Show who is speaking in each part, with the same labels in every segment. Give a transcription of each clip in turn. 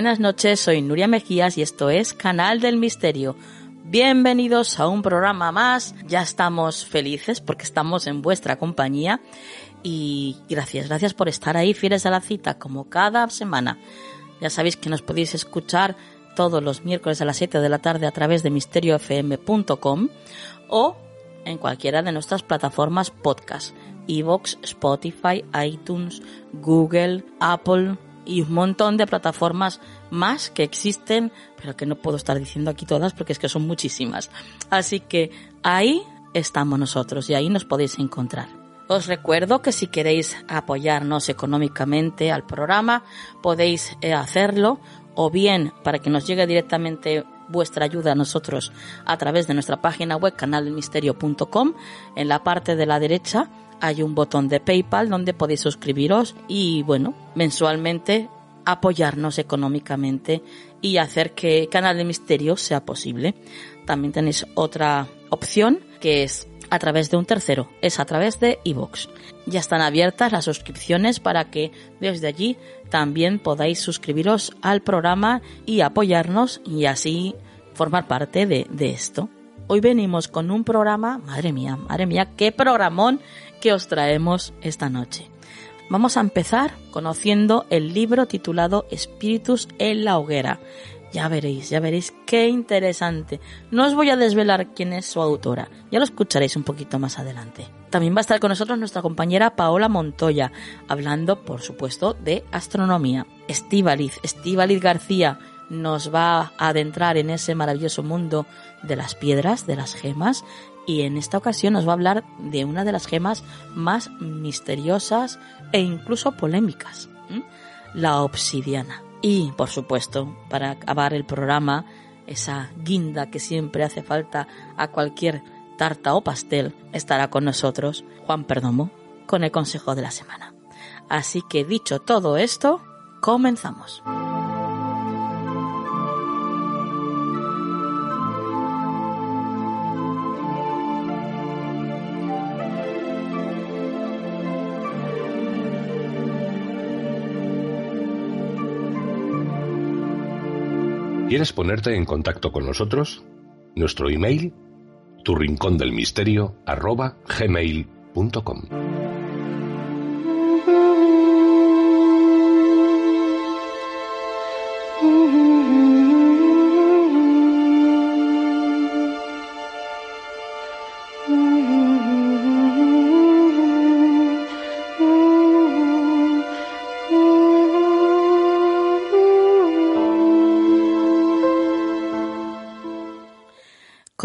Speaker 1: Buenas noches, soy Nuria Mejías y esto es Canal del Misterio. Bienvenidos a un programa más. Ya estamos felices porque estamos en vuestra compañía y gracias, gracias por estar ahí fieles a la cita como cada semana. Ya sabéis que nos podéis escuchar todos los miércoles a las 7 de la tarde a través de misteriofm.com o en cualquiera de nuestras plataformas podcast, Evox, Spotify, iTunes, Google, Apple, y un montón de plataformas más que existen, pero que no puedo estar diciendo aquí todas porque es que son muchísimas. Así que ahí estamos nosotros y ahí nos podéis encontrar. Os recuerdo que si queréis apoyarnos económicamente al programa, podéis eh, hacerlo o bien para que nos llegue directamente vuestra ayuda a nosotros a través de nuestra página web canalmisterio.com en la parte de la derecha hay un botón de PayPal donde podéis suscribiros y, bueno, mensualmente apoyarnos económicamente y hacer que Canal de Misterio sea posible. También tenéis otra opción que es a través de un tercero, es a través de iVoox. Ya están abiertas las suscripciones para que desde allí también podáis suscribiros al programa y apoyarnos y así formar parte de, de esto. Hoy venimos con un programa, madre mía, madre mía, qué programón que os traemos esta noche. Vamos a empezar conociendo el libro titulado Espíritus en la hoguera. Ya veréis, ya veréis qué interesante. No os voy a desvelar quién es su autora, ya lo escucharéis un poquito más adelante. También va a estar con nosotros nuestra compañera Paola Montoya, hablando, por supuesto, de astronomía. Estíbaliz, Estíbaliz García, nos va a adentrar en ese maravilloso mundo de las piedras, de las gemas, y en esta ocasión nos va a hablar de una de las gemas más misteriosas e incluso polémicas, la obsidiana. Y, por supuesto, para acabar el programa, esa guinda que siempre hace falta a cualquier tarta o pastel, estará con nosotros Juan Perdomo con el consejo de la semana. Así que dicho todo esto, comenzamos.
Speaker 2: ¿Quieres ponerte en contacto con nosotros? Nuestro email, tu del misterio.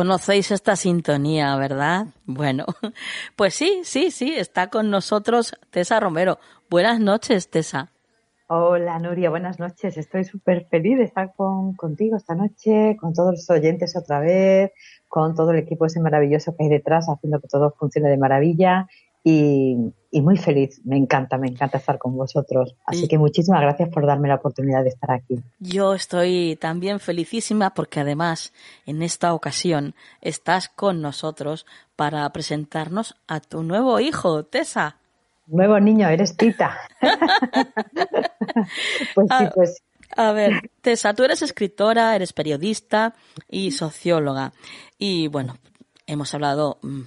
Speaker 1: Conocéis esta sintonía, ¿verdad? Bueno, pues sí, sí, sí, está con nosotros Tessa Romero. Buenas noches, Tessa.
Speaker 3: Hola, Nuria, buenas noches. Estoy súper feliz de estar con, contigo esta noche, con todos los oyentes otra vez, con todo el equipo ese maravilloso que hay detrás, haciendo que todo funcione de maravilla y, muy feliz. Me encanta, me encanta estar con vosotros. Así que muchísimas gracias por darme la oportunidad de estar aquí.
Speaker 1: Yo estoy también felicísima porque además en esta ocasión estás con nosotros para presentarnos a tu nuevo hijo, Tessa.
Speaker 3: Nuevo niño, eres Tita.
Speaker 1: pues sí, pues a ver, Tessa, tú eres escritora, eres periodista y socióloga. Y bueno, hemos hablado mm,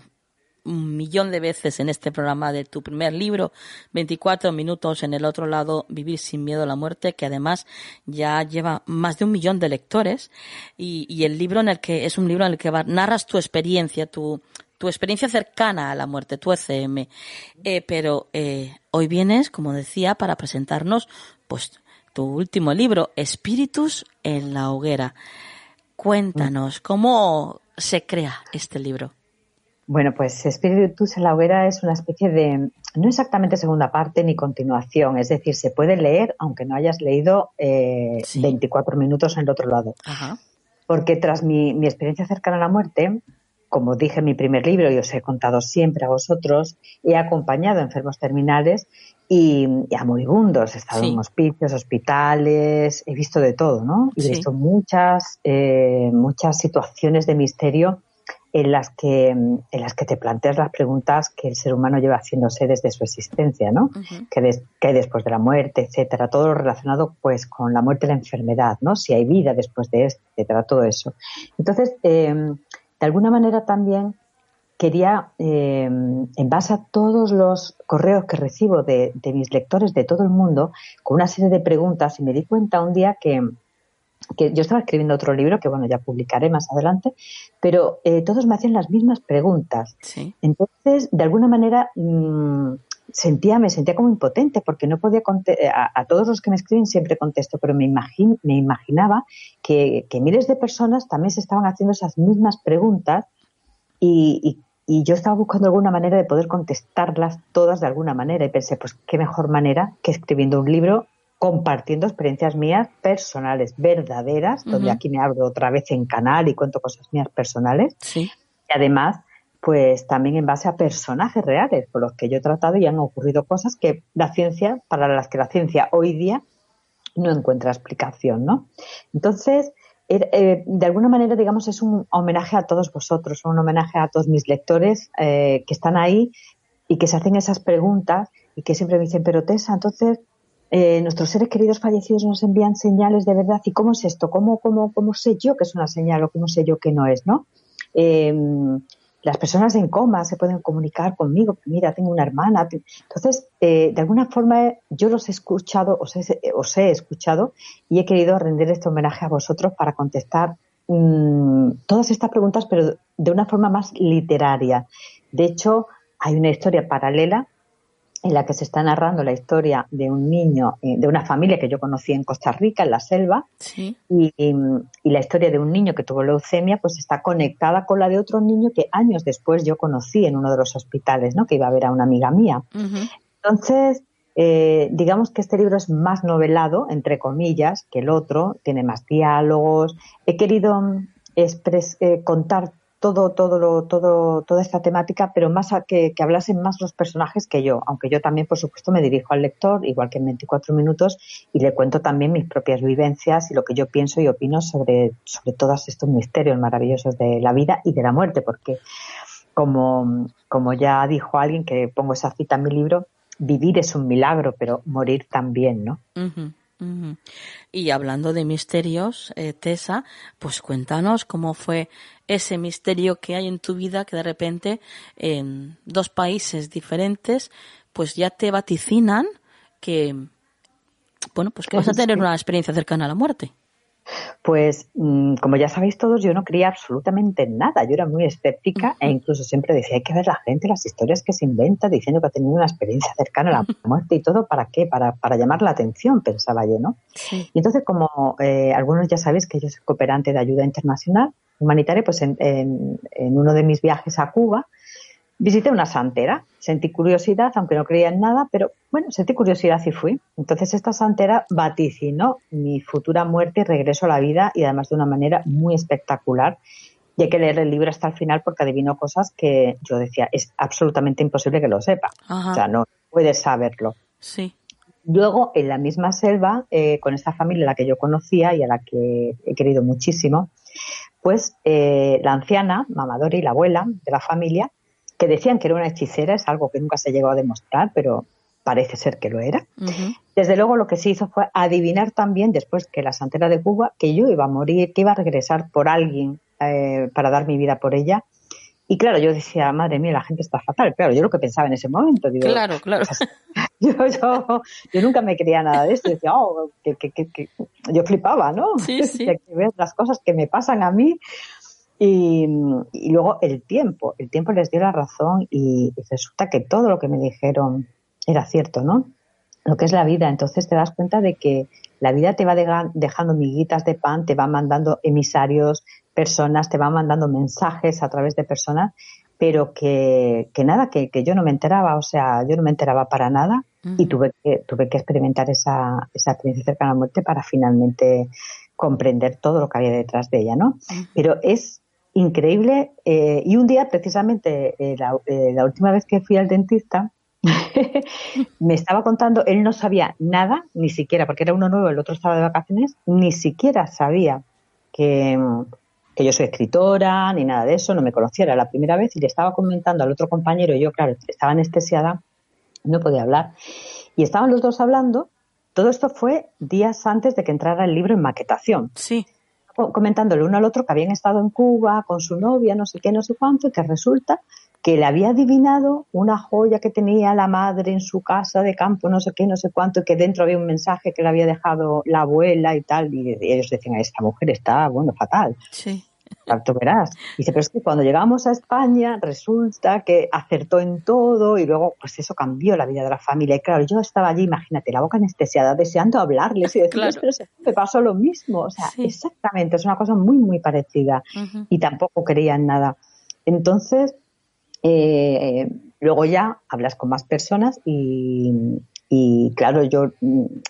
Speaker 1: un millón de veces en este programa de tu primer libro, 24 minutos en el otro lado, Vivir sin miedo a la muerte, que además ya lleva más de un millón de lectores y, el libro en el que es un libro en el que narras tu experiencia, tu, tu experiencia cercana a la muerte, tu ECM. Eh, pero eh, hoy vienes, como decía, para presentarnos pues tu último libro, Espíritus en la hoguera. Cuéntanos, ¿cómo se crea este libro?
Speaker 3: Bueno, pues Espíritus en la hoguera es una especie de, no exactamente segunda parte ni continuación, es decir, se puede leer aunque no hayas leído eh, 24 minutos en el otro lado. Porque tras mi, mi experiencia cercana a la muerte, como dije en mi primer libro y os he contado siempre a vosotros, he acompañado a enfermos terminales y, a moribundos. He estado en hospicios, hospitales, he visto de todo, ¿no? Y he visto muchas, eh, muchas situaciones de misterio en las que en las que te planteas las preguntas que el ser humano lleva haciéndose desde su existencia, ¿no? que, hay después de la muerte, etcétera, todo lo relacionado pues con la muerte y la enfermedad, ¿no? Si hay vida después de esto, etcétera, todo eso. Entonces, eh, de alguna manera también quería, eh, en base a todos los correos que recibo de, mis lectores de todo el mundo, con una serie de preguntas, y me di cuenta un día que, yo estaba escribiendo otro libro que, bueno, ya publicaré más adelante, pero eh, todos me hacían las mismas preguntas. Entonces, de alguna manera, mm, sentía, me sentía como impotente porque no podía a, a, todos los que me escriben siempre contesto, pero me, me imaginaba que, que, miles de personas también se estaban haciendo esas mismas preguntas y, y, yo estaba buscando alguna manera de poder contestarlas todas de alguna manera y pensé, pues qué mejor manera que escribiendo un libro compartiendo experiencias mías personales, verdaderas, donde aquí me abro otra vez en canal y cuento cosas mías personales. Y además pues también en base a personajes reales con los que yo he tratado y han ocurrido cosas que la ciencia, para las que la ciencia hoy día no encuentra explicación, ¿no? Entonces, er, eh, de alguna manera, digamos, es un homenaje a todos vosotros, un homenaje a todos mis lectores eh, que están ahí y que se hacen esas preguntas y que siempre me dicen, pero Tessa, entonces eh, nuestros seres queridos fallecidos nos envían señales de verdad. ¿Y cómo es esto? ¿Cómo, cómo, cómo sé yo que es una señal o cómo sé yo que no es, no? las personas en coma se pueden comunicar conmigo, mira, tengo una hermana. Entonces, eh, de alguna forma yo los he escuchado, os he, escuchado y he querido rendir este homenaje a vosotros para contestar mm, todas estas preguntas, pero de una forma más literaria. De hecho, hay una historia paralela en la que se está narrando la historia de un niño, eh, de una familia que yo conocí en Costa Rica, en la selva, y, la historia de un niño que tuvo leucemia, pues está conectada con la de otro niño que años después yo conocí en uno de los hospitales, ¿no? Que iba a ver a una amiga mía. Entonces, eh, digamos que este libro es más novelado, entre comillas, que el otro, tiene más diálogos. He querido mm, eh, contar todo, todo, lo, todo, toda esta temática, pero más a que, que, hablasen más los personajes que yo, aunque yo también, por supuesto, me dirijo al lector, igual que en 24 minutos, y le cuento también mis propias vivencias y lo que yo pienso y opino sobre, sobre todos estos misterios maravillosos de la vida y de la muerte, porque como, como ya dijo alguien que pongo esa cita en mi libro, vivir es un milagro, pero morir también, ¿no?
Speaker 1: Y hablando de misterios, eh, Tessa, pues cuéntanos cómo fue ese misterio que hay en tu vida que de repente en dos países diferentes pues ya te vaticinan que bueno pues que vas a tener una experiencia cercana a la muerte.
Speaker 3: Pues, mm, como ya sabéis todos, yo no creía absolutamente nada. Yo era muy escéptica e incluso siempre decía, hay que ver la gente, las historias que se inventa diciendo que ha tenido una experiencia cercana a la muerte y todo, ¿para qué? Para, para llamar la atención, pensaba yo, ¿no? Y entonces, como eh, algunos ya sabéis que yo soy cooperante de ayuda internacional humanitaria, pues en, en, en uno de mis viajes a Cuba, Visité una santera, sentí curiosidad, aunque no creía en nada, pero bueno, sentí curiosidad y fui. Entonces esta santera vaticinó mi futura muerte y regreso a la vida y además de una manera muy espectacular. Y hay que leer el libro hasta el final porque adivinó cosas que yo decía, es absolutamente imposible que lo sepa. O sea, no puedes saberlo.
Speaker 1: Sí.
Speaker 3: Luego, en la misma selva, eh, con esta familia a la que yo conocía y a la que he querido muchísimo, pues eh, la anciana, Mamadori, la abuela de la familia, que decían que era una hechicera, es algo que nunca se llegó a demostrar, pero parece ser que lo era. Desde luego lo que se hizo fue adivinar también, después que la santera de Cuba, que yo iba a morir, que iba a regresar por alguien eh, para dar mi vida por ella. Y claro, yo decía, madre mía, la gente está fatal. Claro, yo lo que pensaba en ese momento. Digo,
Speaker 1: claro, claro.
Speaker 3: Yo, yo, yo, nunca me creía nada de esto. Decía, oh, que, que, que, yo flipaba, ¿no?
Speaker 1: Sí, sí.
Speaker 3: las cosas que me pasan a mí. Y, y, luego el tiempo. El tiempo les dio la razón y, y resulta que todo lo que me dijeron era cierto, ¿no? Lo que es la vida. Entonces te das cuenta de que la vida te va dejando miguitas de pan, te va mandando emisarios, personas, te va mandando mensajes a través de personas, pero que, que nada, que, que, yo no me enteraba, o sea, yo no me enteraba para nada y tuve que, tuve que experimentar esa, esa experiencia cercana a la muerte para finalmente comprender todo lo que había detrás de ella, ¿no? Pero es increíble eh, y un día precisamente eh, la, eh, la última vez que fui al dentista, me estaba contando, él no sabía nada, ni siquiera, porque era uno nuevo, el otro estaba de vacaciones, ni siquiera sabía que, que yo soy escritora, ni nada de eso, no me conocía, era la primera vez y le estaba comentando al otro compañero, y yo, claro, estaba anestesiada, no podía hablar, y estaban los dos hablando, todo esto fue días antes de que entrara el libro en maquetación.
Speaker 1: Sí.
Speaker 3: Comentándole uno al otro que habían estado en Cuba con su novia, no sé qué, no sé cuánto, y que resulta que le había adivinado una joya que tenía la madre en su casa de campo, no sé qué, no sé cuánto, y que dentro había un mensaje que le había dejado la abuela y tal, y ellos decían, esta mujer está, bueno, fatal.
Speaker 1: Sí.
Speaker 3: Tanto verás. Y dice, pero es que cuando llegamos a España resulta que acertó en todo y luego pues eso cambió la vida de la familia. Y claro, yo estaba allí, imagínate, la boca anestesiada, deseando hablarles y decirles, claro. pero me pasó lo mismo. O sea, sí. exactamente, es una cosa muy, muy parecida. Uh -huh. Y tampoco creía en nada. Entonces, eh, luego ya hablas con más personas y, y claro, yo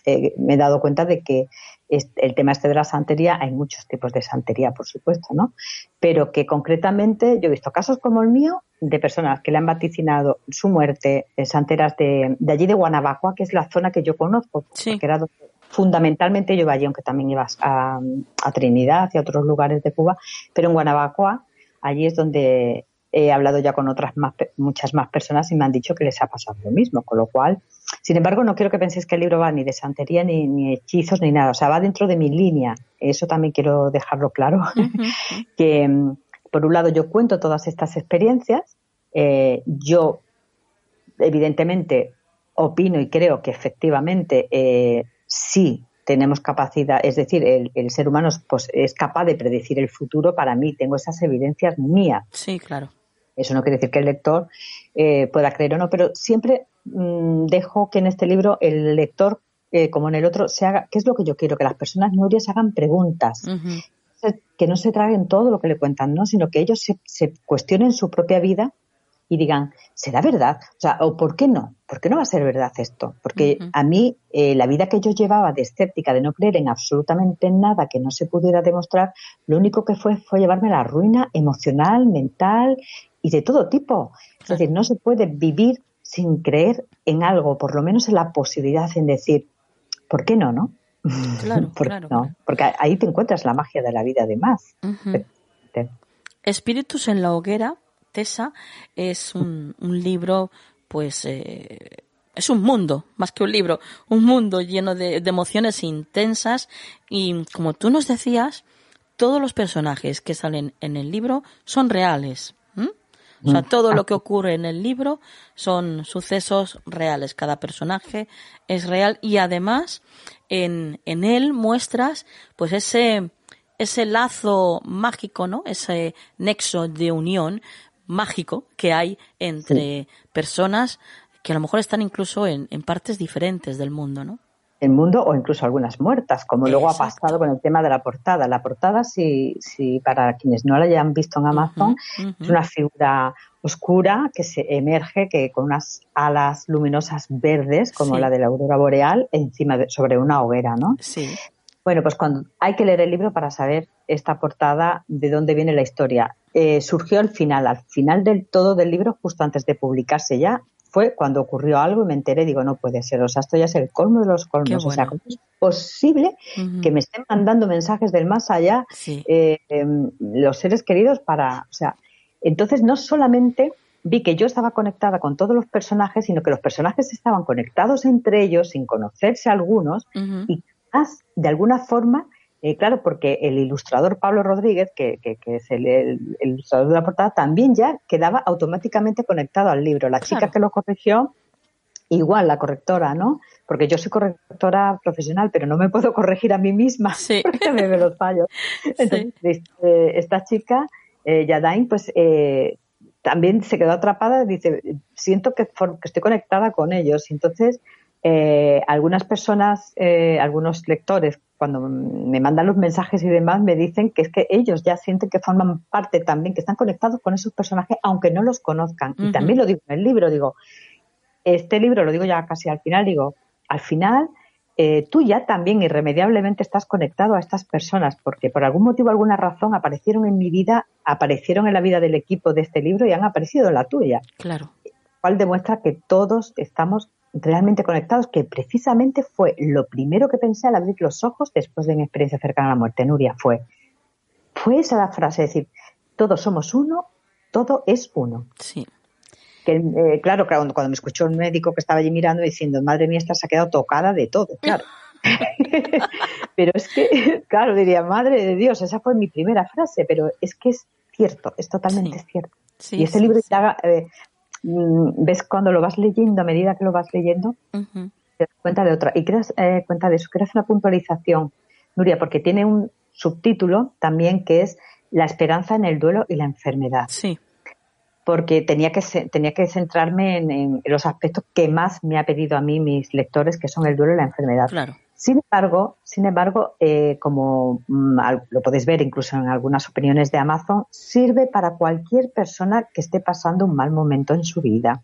Speaker 3: eh, me he dado cuenta de que el tema este de la santería, hay muchos tipos de santería, por supuesto, ¿no? Pero que concretamente yo he visto casos como el mío de personas que le han vaticinado su muerte, santeras de, de, allí de Guanabacua, que es la zona que yo conozco,
Speaker 1: sí.
Speaker 3: porque era donde fundamentalmente yo iba allí, aunque también ibas a, a Trinidad y a otros lugares de Cuba, pero en Guanabacua, allí es donde he hablado ya con otras más, muchas más personas y me han dicho que les ha pasado lo mismo, con lo cual, sin embargo, no quiero que penséis que el libro va ni de santería, ni, ni hechizos, ni nada, o sea, va dentro de mi línea, eso también quiero dejarlo claro, uh -huh. que por un lado yo cuento todas estas experiencias, eh, yo evidentemente opino y creo que efectivamente eh, sí tenemos capacidad, es decir, el, el ser humano es, pues, es capaz de predecir el futuro para mí, tengo esas evidencias mías.
Speaker 1: Sí, claro.
Speaker 3: Eso no quiere decir que el lector eh, pueda creer o no, pero siempre mmm, dejo que en este libro el lector, eh, como en el otro, se haga, ¿qué es lo que yo quiero? Que las personas Nuria hagan preguntas. Uh -huh. Que no se traguen todo lo que le cuentan, ¿no? Sino que ellos se, se cuestionen su propia vida y digan, ¿será verdad? O sea, ¿o por qué no? ¿Por qué no va a ser verdad esto? Porque uh -huh. a mí, eh, la vida que yo llevaba de escéptica, de no creer en absolutamente nada que no se pudiera demostrar, lo único que fue fue llevarme a la ruina emocional, mental y de todo tipo. Es decir, no se puede vivir sin creer en algo, por lo menos en la posibilidad en decir, ¿por qué no, no?
Speaker 1: Claro,
Speaker 3: ¿Por
Speaker 1: claro,
Speaker 3: no? Porque ahí te encuentras la magia de la vida además.
Speaker 1: Uh -huh. Espíritus en la hoguera, Tessa, es un, un libro, pues, eh, es un mundo, más que un libro, un mundo lleno de, de emociones intensas y, como tú nos decías, todos los personajes que salen en el libro son reales. O sea, todo lo que ocurre en el libro son sucesos reales. Cada personaje es real y además en, en él muestras pues ese, ese lazo mágico, ¿no? Ese nexo de unión mágico que hay entre sí. personas que a lo mejor están incluso en, en partes diferentes del mundo, ¿no?
Speaker 3: El mundo o incluso algunas muertas, como luego ha pasado con el tema de la portada. La portada, si, si para quienes no la hayan visto en Amazon, uh -huh, uh -huh. es una figura oscura que se emerge que con unas alas luminosas verdes, como sí. la de la aurora boreal, encima de, sobre una hoguera, ¿no?
Speaker 1: Sí.
Speaker 3: Bueno, pues cuando hay que leer el libro para saber esta portada, de dónde viene la historia. Eh, surgió al final, al final del todo del libro, justo antes de publicarse ya, fue cuando ocurrió algo y me enteré, digo, no puede ser, o sea, esto ya es el colmo de los colmos,
Speaker 1: bueno.
Speaker 3: o sea, ¿cómo es posible uh -huh. que me estén mandando mensajes del más allá
Speaker 1: sí.
Speaker 3: eh, eh, los seres queridos para, o sea, entonces no solamente vi que yo estaba conectada con todos los personajes, sino que los personajes estaban conectados entre ellos sin conocerse algunos y más, de alguna forma, eh, claro, porque el ilustrador Pablo Rodríguez, que, es el, ilustrador de la portada, también ya quedaba automáticamente conectado al libro. La chica que lo corrigió, igual la correctora, ¿no? Porque yo soy correctora profesional, pero no me puedo corregir a mí misma porque me veo los fallos. Entonces, este, esta chica, eh, Yadain, pues eh, también se quedó atrapada, dice, siento que, que estoy conectada con ellos. Entonces, eh, algunas personas, eh, algunos lectores, cuando me mandan los mensajes y demás, me dicen que es que ellos ya sienten que forman parte también, que están conectados con esos personajes, aunque no los conozcan. Y también lo digo en el libro, digo, este libro, lo digo ya casi al final, digo, al final eh, tú ya también irremediablemente estás conectado a estas personas, porque por algún motivo, alguna razón aparecieron en mi vida, aparecieron en la vida del equipo de este libro y han aparecido en la tuya.
Speaker 1: Claro.
Speaker 3: Cual demuestra que todos estamos realmente conectados, que precisamente fue lo primero que pensé al abrir los ojos después de mi experiencia cercana a la muerte, Nuria, fue, fue esa la frase, es decir, todos somos uno, todo es uno.
Speaker 1: Sí.
Speaker 3: Que, eh, claro, cuando, cuando me escuchó un médico que estaba allí mirando diciendo, madre mía, esta se ha quedado tocada de todo, claro. pero es que, claro, diría, madre de Dios, esa fue mi primera frase, pero es que es cierto, es totalmente cierto. y ese libro eh, Mm, ves cuando lo vas leyendo, a medida que lo vas leyendo, te das cuenta de otra. Y creas eh, cuenta de eso, creas una puntualización, Nuria, porque tiene un subtítulo también que es La esperanza en el duelo y la enfermedad.
Speaker 1: Sí.
Speaker 3: Porque tenía que, tenía que centrarme en, los aspectos que más me ha pedido a mí mis lectores, que son el duelo y la enfermedad.
Speaker 1: Claro.
Speaker 3: Sin embargo, sin embargo, eh, como mm, lo podéis ver incluso en algunas opiniones de Amazon, sirve para cualquier persona que esté pasando un mal momento en su vida,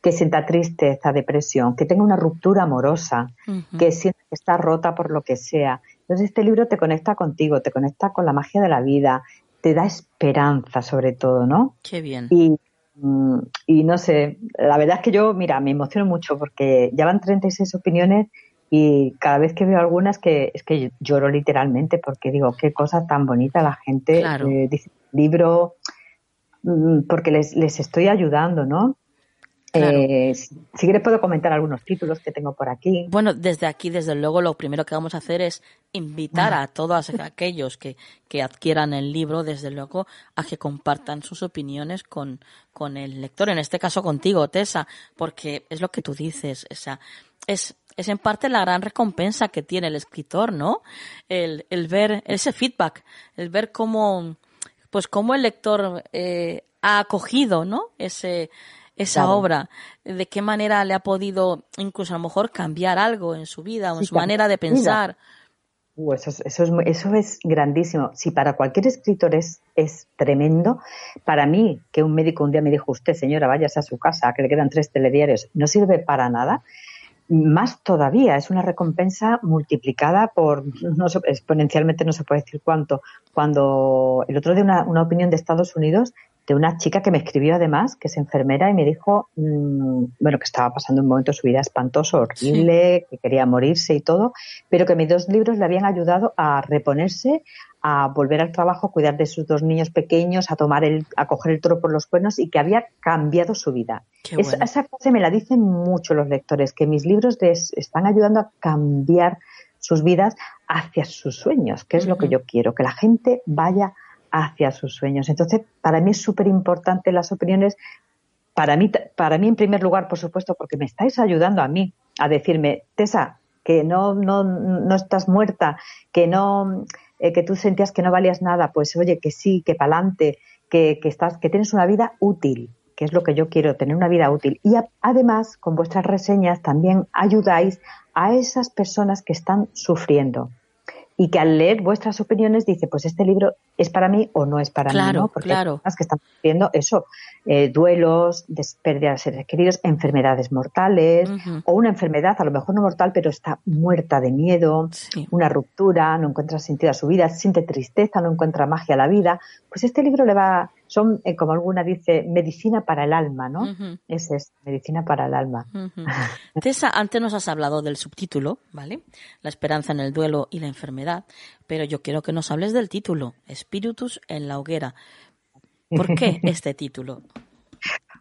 Speaker 3: que sienta tristeza, depresión, que tenga una ruptura amorosa, que sienta que está rota por lo que sea. Entonces este libro te conecta contigo, te conecta con la magia de la vida, te da esperanza sobre todo, ¿no?
Speaker 1: Qué bien.
Speaker 3: Y, mm, y no sé, la verdad es que yo, mira, me emociono mucho porque ya van 36 opiniones y cada vez que veo algunas que es que lloro literalmente porque digo qué cosa tan bonita la gente eh, dice libro mm, porque les, les estoy ayudando no eh, si quieres puedo comentar algunos títulos que tengo por aquí.
Speaker 1: Bueno, desde aquí, desde luego, lo primero que vamos a hacer es invitar a todos aquellos que, que adquieran el libro, desde luego, a que compartan sus opiniones con, con el lector, en este caso contigo, Tessa, porque es lo que tú dices, o sea, es es en parte la gran recompensa que tiene el escritor, ¿no? El, el ver ese feedback, el ver cómo, pues cómo el lector eh, ha acogido, ¿no? Ese, esa obra, de qué manera le ha podido incluso a lo mejor cambiar algo en su vida o en su manera de pensar.
Speaker 3: Uh, eso, es, eso, es, eso es grandísimo. Si para cualquier escritor es, es tremendo, para mí, que un médico un día me dijo, usted señora, váyase a su casa, que le quedan tres telediarios, no sirve para nada más todavía, es una recompensa multiplicada por, no exponencialmente no se puede decir cuánto. Cuando el otro día una, una opinión de Estados Unidos de una chica que me escribió además, que es enfermera, y me dijo, mm, bueno, que estaba pasando un momento de su vida espantoso, horrible, que quería morirse y todo, pero que mis dos libros le habían ayudado a reponerse, a volver al trabajo, a cuidar de sus dos niños pequeños, a tomar el, a coger el toro por los cuernos y que había cambiado su vida. esa frase me la dicen mucho los lectores, que mis libros les están ayudando a cambiar sus vidas hacia sus sueños, que es lo que yo quiero, que la gente vaya hacia sus sueños. Entonces, para mí es súper importante las opiniones, para mí, para mí en primer lugar, por supuesto, porque me estáis ayudando a mí a decirme, Tessa, que no, no, no estás muerta, que no, eh, que tú sentías que no valías nada, pues oye, que sí, que pa'lante, que, que estás, que tienes una vida útil, que es lo que yo quiero, tener una vida útil. Y además, con vuestras reseñas también ayudáis a esas personas que están sufriendo y que al leer vuestras opiniones dice, pues este libro es para mí o no es para mí, ¿no? Porque
Speaker 1: claro. hay
Speaker 3: personas que están sufriendo eso, eh, duelos, pérdidas de seres queridos, enfermedades mortales o una enfermedad, a lo mejor no mortal, pero está muerta de miedo, una ruptura, no encuentra sentido a su vida, siente tristeza, no encuentra magia a la vida, pues este libro le va, son, eh, como alguna dice, medicina para el alma, ¿no? Ese es, medicina para el alma.
Speaker 1: Tessa, antes nos has hablado del subtítulo, ¿vale? La esperanza en el duelo y la enfermedad, pero yo quiero que nos hables del título, Espíritus en la hoguera. ¿Por qué este título?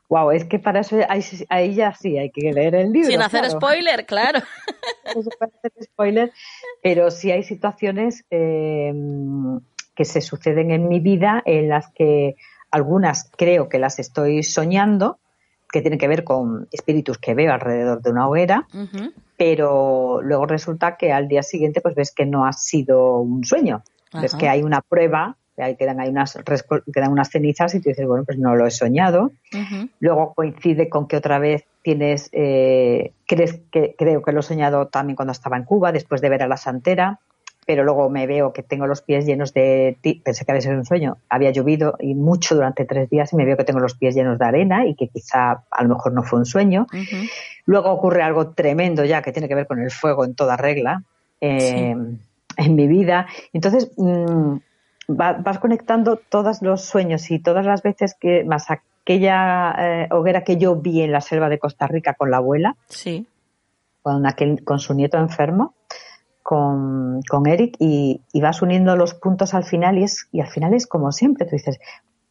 Speaker 3: Wow, es que para eso ahí, ya sí hay que leer el libro.
Speaker 1: Sin hacer spoiler, claro.
Speaker 3: no se puede hacer spoiler, pero sí hay situaciones em, que se suceden en mi vida en las que algunas creo que las estoy soñando, que tienen que ver con espíritus que veo alrededor de una hoguera, pero luego resulta que al día siguiente pues ves que no ha sido un sueño, ves que hay una prueba ahí quedan, hay unas, quedan unas cenizas y tú dices, bueno, pues no lo he soñado. Luego coincide con que otra vez tienes, eh, crees que creo que lo he soñado también cuando estaba en Cuba, después de ver a la santera, pero luego me veo que tengo los pies llenos de, pensé que había sido un sueño, había llovido y mucho durante tres días y me veo que tengo los pies llenos de arena y que quizá a lo mejor no fue un sueño. Luego ocurre algo tremendo ya que tiene que ver con el fuego en toda regla. Eh, en mi vida. Entonces, mm, vas conectando todos los sueños y todas las veces que, más aquella eh, hoguera que yo vi en la selva de Costa Rica con la abuela,
Speaker 1: sí.
Speaker 3: con, aquel, con su nieto enfermo, con, con Eric, y, vas uniendo los puntos al final y, es, y al final es como siempre, tú dices,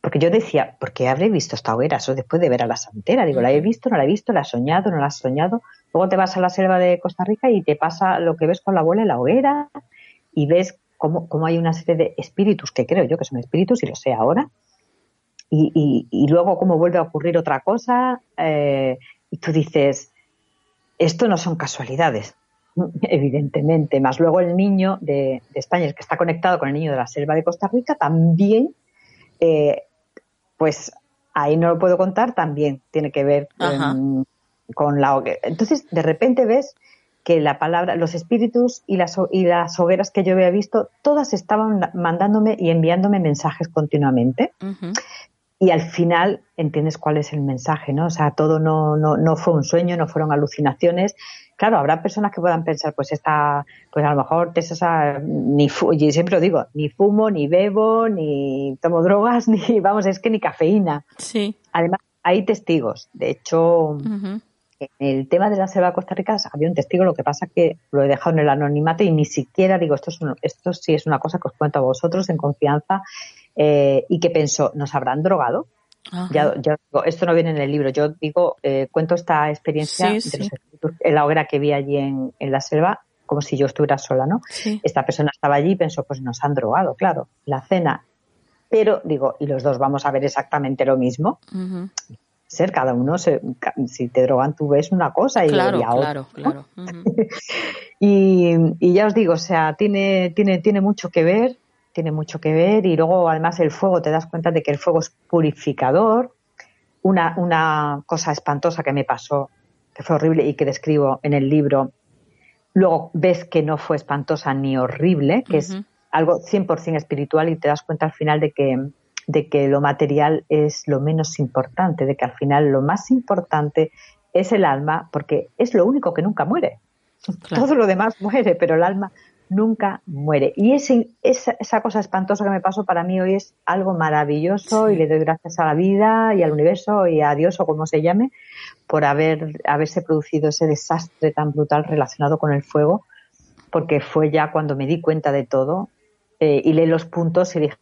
Speaker 3: porque yo decía, ¿por qué habré visto esta hoguera? Eso después de ver a la santera. Digo, ¿la he visto? ¿No la he visto? ¿La he soñado? ¿No la he soñado? Luego te vas a la selva de Costa Rica y te pasa lo que ves con la abuela en la hoguera y ves cómo, hay una serie de espíritus, que creo yo que son espíritus y lo sé ahora, y, y, luego cómo vuelve a ocurrir otra cosa, eh, y tú dices, esto no son casualidades, evidentemente, más luego el niño de, España, el que está conectado con el niño de la selva de Costa Rica, también, eh, pues ahí no lo puedo contar, también tiene que ver con la... Entonces, de repente ves que la palabra, los espíritus y las, y las hogueras que yo había visto, todas estaban mandándome y enviándome mensajes continuamente. Y al final entiendes cuál es el mensaje, ¿no? O sea, todo no, no, no fue un sueño, no fueron alucinaciones. Claro, habrá personas que puedan pensar, pues esta, pues a lo mejor esa, ni y siempre lo digo, ni fumo, ni bebo, ni tomo drogas, ni, vamos, es que ni cafeína.
Speaker 1: Sí.
Speaker 3: Además, hay testigos. De hecho, en el tema de la selva de Costa Rica había un testigo, lo que pasa que lo he dejado en el anonimato y ni siquiera digo, esto, es esto sí es una cosa que os cuento a vosotros en confianza eh, y que pensó, ¿nos habrán drogado? Ya, digo, esto no viene en el libro, yo digo, eh, cuento esta experiencia en la hoguera que vi allí en, la selva como si yo estuviera sola, ¿no? Esta persona estaba allí y pensó, pues nos han drogado, claro, la cena. Pero digo, y los dos vamos a ver exactamente lo mismo. Ser, cada uno, si te drogan tú ves una cosa y,
Speaker 1: claro, claro, claro.
Speaker 3: y, ya os digo, o sea, tiene, tiene, tiene mucho que ver, tiene mucho que ver y luego además el fuego, te das cuenta de que el fuego es purificador. Una, una cosa espantosa que me pasó, que fue horrible y que describo en el libro, luego ves que no fue espantosa ni horrible, que es algo 100% espiritual y te das cuenta al final de que de que lo material es lo menos importante, de que al final lo más importante es el alma, porque es lo único que nunca muere. Todo lo demás muere, pero el alma nunca muere. Y ese, esa, cosa espantosa que me pasó para mí hoy es algo maravilloso y le doy gracias a la vida y al universo y a Dios o como se llame por haber, haberse producido ese desastre tan brutal relacionado con el fuego, porque fue ya cuando me di cuenta de todo eh, y leí los puntos y dije,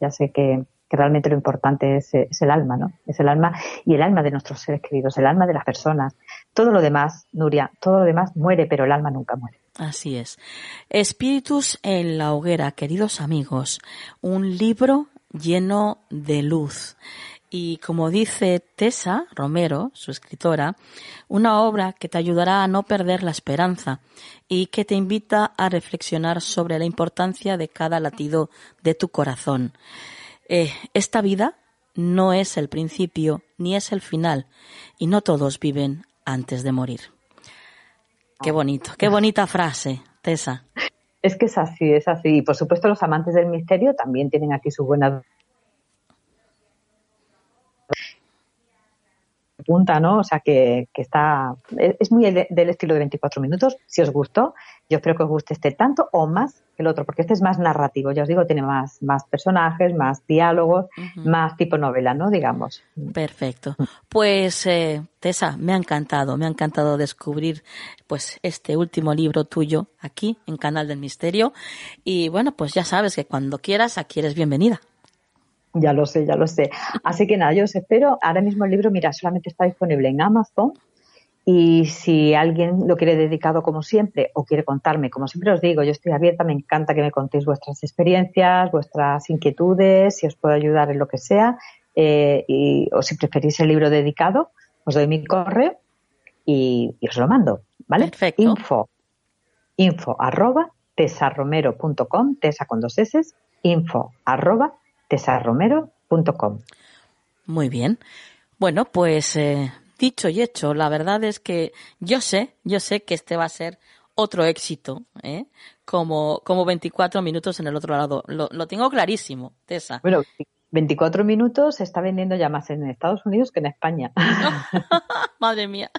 Speaker 3: ya sé que, realmente lo importante es, el alma, ¿no? Es el alma y el alma de nuestros seres queridos, el alma de las personas. Todo lo demás, Nuria, todo lo demás muere, pero el alma nunca muere.
Speaker 1: Así es. Espíritus en la hoguera, queridos amigos, un libro lleno de luz. Y como dice Tessa Romero, su escritora, una obra que te ayudará a no perder la esperanza y que te invita a reflexionar sobre la importancia de cada latido de tu corazón. Eh, esta vida no es el principio ni es el final y no todos viven antes de morir. Qué bonito, qué bonita frase, Tessa.
Speaker 3: Es que es así, es así. Y por supuesto los amantes del misterio también tienen aquí su buena punta, ¿no? O sea, que, que está, es muy del estilo de 24 minutos, si os gustó. Yo espero que os guste este tanto o más que el otro, porque este es más narrativo, ya os digo, tiene más, más personajes, más diálogos, más tipo novela, ¿no? Digamos.
Speaker 1: Perfecto. Pues, eh, Tessa, me ha encantado, me ha encantado descubrir, pues, este último libro tuyo aquí en Canal del Misterio. Y bueno, pues ya sabes que cuando quieras, aquí eres bienvenida.
Speaker 3: Ya lo sé, ya lo sé. Así que nada, yo os espero. Ahora mismo el libro, mira, solamente está disponible en Amazon. Y si alguien lo quiere dedicado como siempre o quiere contarme, como siempre os digo, yo estoy abierta, me encanta que me contéis vuestras experiencias, vuestras inquietudes, si os puedo ayudar en lo que sea. Eh, y, o si preferís el libro dedicado, os doy mi correo y, os lo mando, ¿vale?
Speaker 1: Perfecto.
Speaker 3: Info, info arroba tesarromero.com, tesa con dos s, info arroba tesarromero.com.
Speaker 1: Muy bien. Bueno, pues eh, dicho y hecho, la verdad es que yo sé, yo sé que este va a ser otro éxito, ¿eh? como, como 24 minutos en el otro lado. Lo, lo tengo clarísimo, Tessa.
Speaker 3: Bueno, 24 minutos se está vendiendo ya más en Estados Unidos que en España.
Speaker 1: Madre mía.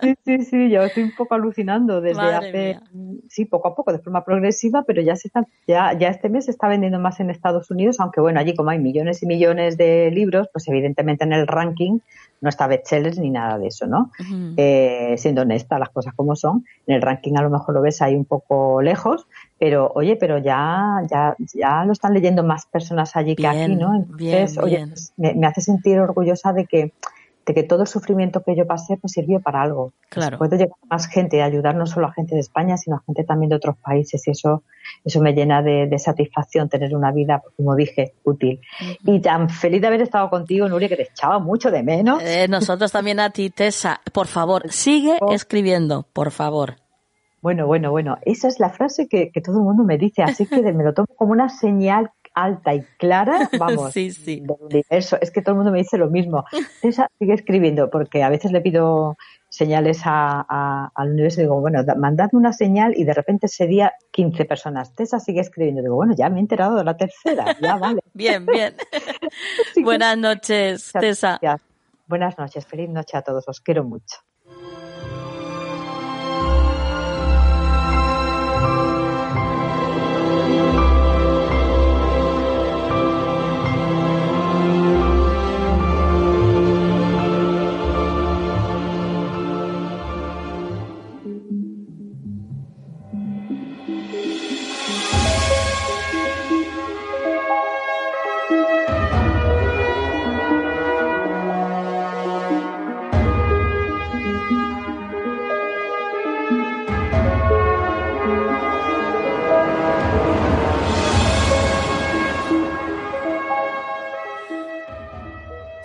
Speaker 3: Sí, sí, sí, yo estoy un poco alucinando desde hace, sí, poco a poco, de forma progresiva, pero ya se está, ya, ya este mes se está vendiendo más en Estados Unidos, aunque bueno, allí como hay millones y millones de libros, pues evidentemente en el ranking no está bestsellers ni nada de eso, ¿no? eh, siendo honesta, las cosas como son, en el ranking a lo mejor lo ves ahí un poco lejos, pero oye, pero ya, ya, ya lo están leyendo más personas allí que aquí, ¿no?
Speaker 1: Entonces,
Speaker 3: oye, pues, me, me, hace sentir orgullosa de que, de que todo el sufrimiento que yo pasé pues sirvió para algo.
Speaker 1: Claro.
Speaker 3: Puede llegar más gente, ayudar no solo a gente de España, sino a gente también de otros países y eso, eso me llena de, de satisfacción tener una vida, pues, como dije, útil. Uh -huh. Y tan feliz de haber estado contigo, Nuria, que te echaba mucho de menos.
Speaker 1: Eh, nosotros también a ti, Tessa. Por favor, sigue escribiendo, por favor.
Speaker 3: Bueno, bueno, bueno, esa es la frase que, que todo el mundo me dice, así que me lo tomo como una señal alta y clara, vamos,
Speaker 1: sí, sí.
Speaker 3: del universo. Es que todo el mundo me dice lo mismo. Tessa sigue escribiendo, porque a veces le pido señales a, a, al universo y digo, bueno, mandadme una señal y de repente ese día 15 personas. Tessa sigue escribiendo. Digo, bueno, ya me he enterado de la tercera, ya vale.
Speaker 1: bien, bien. Buenas noches, Tessa.
Speaker 3: Buenas noches, feliz noche a todos, os quiero mucho.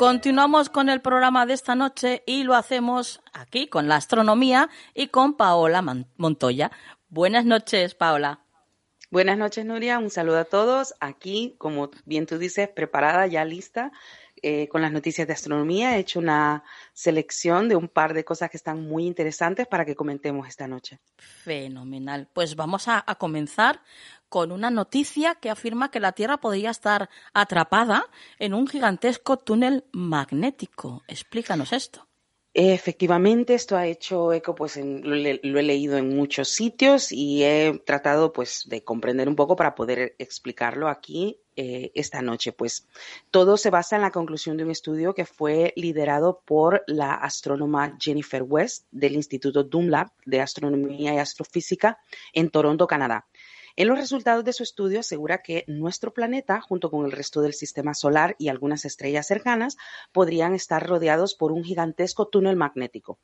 Speaker 1: Continuamos con el programa de esta noche y lo hacemos aquí con la astronomía y con Paola Montoya. Buenas noches, Paola.
Speaker 4: Buenas noches, Nuria. Un saludo a todos. Aquí, como bien tú dices, preparada, ya lista eh, con las noticias de astronomía. He hecho una selección de un par de cosas que están muy interesantes para que comentemos esta noche.
Speaker 1: Fenomenal. Pues vamos a, a comenzar con una noticia que afirma que la Tierra podría estar atrapada en un gigantesco túnel magnético. Explícanos esto.
Speaker 4: Efectivamente, esto ha hecho eco, pues en, lo, he leído en muchos sitios y he tratado pues de comprender un poco para poder explicarlo aquí eh, esta noche. Pues todo se basa en la conclusión de un estudio que fue liderado por la astrónoma Jennifer West del Instituto Dunlap de Astronomía y Astrofísica en Toronto, Canadá. En los resultados de su estudio asegura que nuestro planeta, junto con el resto del sistema solar y algunas estrellas cercanas, podrían estar rodeados por un gigantesco túnel magnético.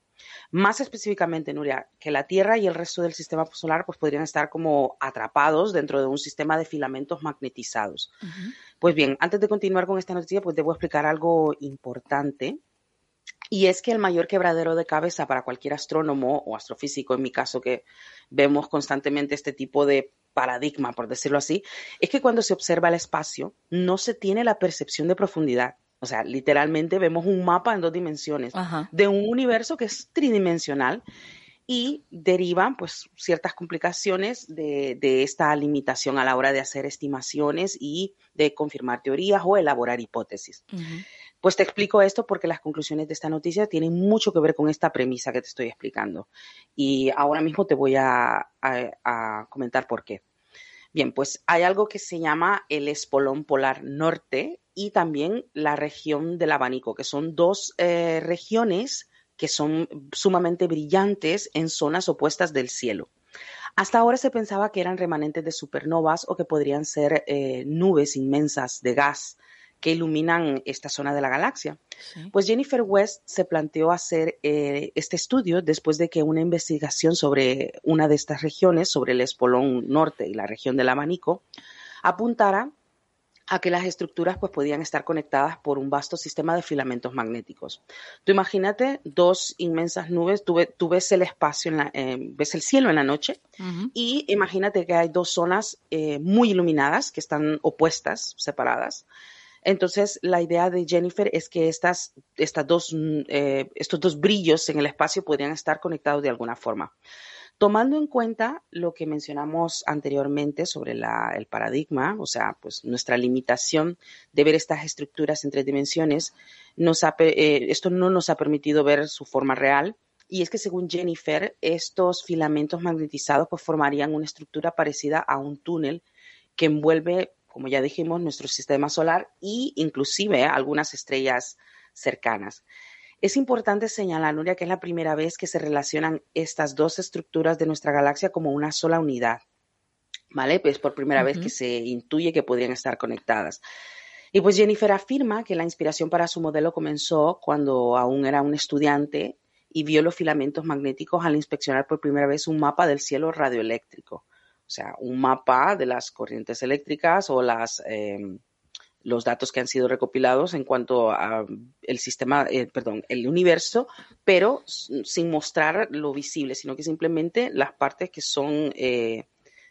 Speaker 4: Más específicamente, Nuria, que la Tierra y el resto del sistema solar pues, podrían estar como atrapados dentro de un sistema de filamentos magnetizados. Uh -huh. Pues bien, antes de continuar con esta noticia, pues debo explicar algo importante y es que el mayor quebradero de cabeza para cualquier astrónomo o astrofísico, en mi caso, que vemos constantemente este tipo de paradigma, por decirlo así, es que cuando se observa el espacio no se tiene la percepción de profundidad. O sea, literalmente vemos un mapa en dos dimensiones
Speaker 1: Ajá.
Speaker 4: de un universo que es tridimensional y derivan pues ciertas complicaciones de, de, esta limitación a la hora de hacer estimaciones y de confirmar teorías o elaborar hipótesis.
Speaker 1: Uh -huh.
Speaker 4: Pues te explico esto porque las conclusiones de esta noticia tienen mucho que ver con esta premisa que te estoy explicando. Y ahora mismo te voy a, comentar por qué. Bien, pues hay algo que se llama el espolón polar norte y también la región del abanico, que son dos eh, regiones que son sumamente brillantes en zonas opuestas del cielo. Hasta ahora se pensaba que eran remanentes de supernovas o que podrían ser eh, nubes inmensas de gas que iluminan esta zona de la galaxia. Pues Jennifer West se planteó hacer eh, este estudio después de que una investigación sobre una de estas regiones, sobre el espolón norte y la región del abanico, apuntara a que las estructuras pues podían estar conectadas por un vasto sistema de filamentos magnéticos. Tú imagínate dos inmensas nubes, tú, ves el espacio, en la, eh, ves el cielo en la noche y imagínate que hay dos zonas eh, muy iluminadas que están opuestas, separadas. Entonces, la idea de Jennifer es que estas, estas dos, mm, eh, estos dos brillos en el espacio podrían estar conectados de alguna forma. Tomando en cuenta lo que mencionamos anteriormente sobre el paradigma, o sea, pues nuestra limitación de ver estas estructuras en tres dimensiones, eh, esto no nos ha permitido ver su forma real. Y es que según Jennifer, estos filamentos magnetizados pues, formarían una estructura parecida a un túnel que envuelve como ya dijimos, nuestro sistema solar e inclusive algunas estrellas cercanas. Es importante señalar, Nuria, que es la primera vez que se relacionan estas dos estructuras de nuestra galaxia como una sola unidad. ¿Vale? Pues por primera vez que se intuye que podrían estar conectadas. Y pues Jennifer afirma que la inspiración para su modelo comenzó cuando aún era un estudiante y vio los filamentos magnéticos al inspeccionar por primera vez un mapa del cielo radioeléctrico. O sea, un mapa de las corrientes eléctricas o las, em, los datos que han sido recopilados en cuanto a el sistema, eh, perdón, el universo, pero sin mostrar lo visible, sino que simplemente las partes que son eh,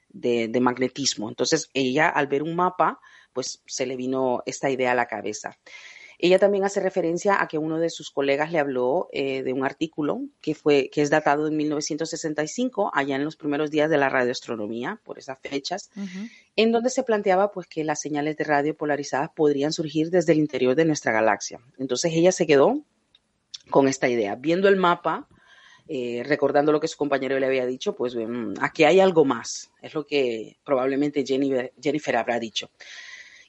Speaker 4: de, magnetismo. Entonces, ella al ver un mapa, pues se le vino esta idea a la cabeza. Ella también hace referencia a que uno de sus colegas le habló eh, de un artículo que, fue, que es datado en 1965, allá en los primeros días de la radioastronomía, por esas fechas, en donde se planteaba pues, que las señales de radio polarizadas podrían surgir desde el interior de nuestra galaxia. Entonces ella se quedó con esta idea. Viendo el mapa, eh, recordando lo que su compañero le había dicho, pues aquí hay algo más, es lo que probablemente Jennifer habrá dicho.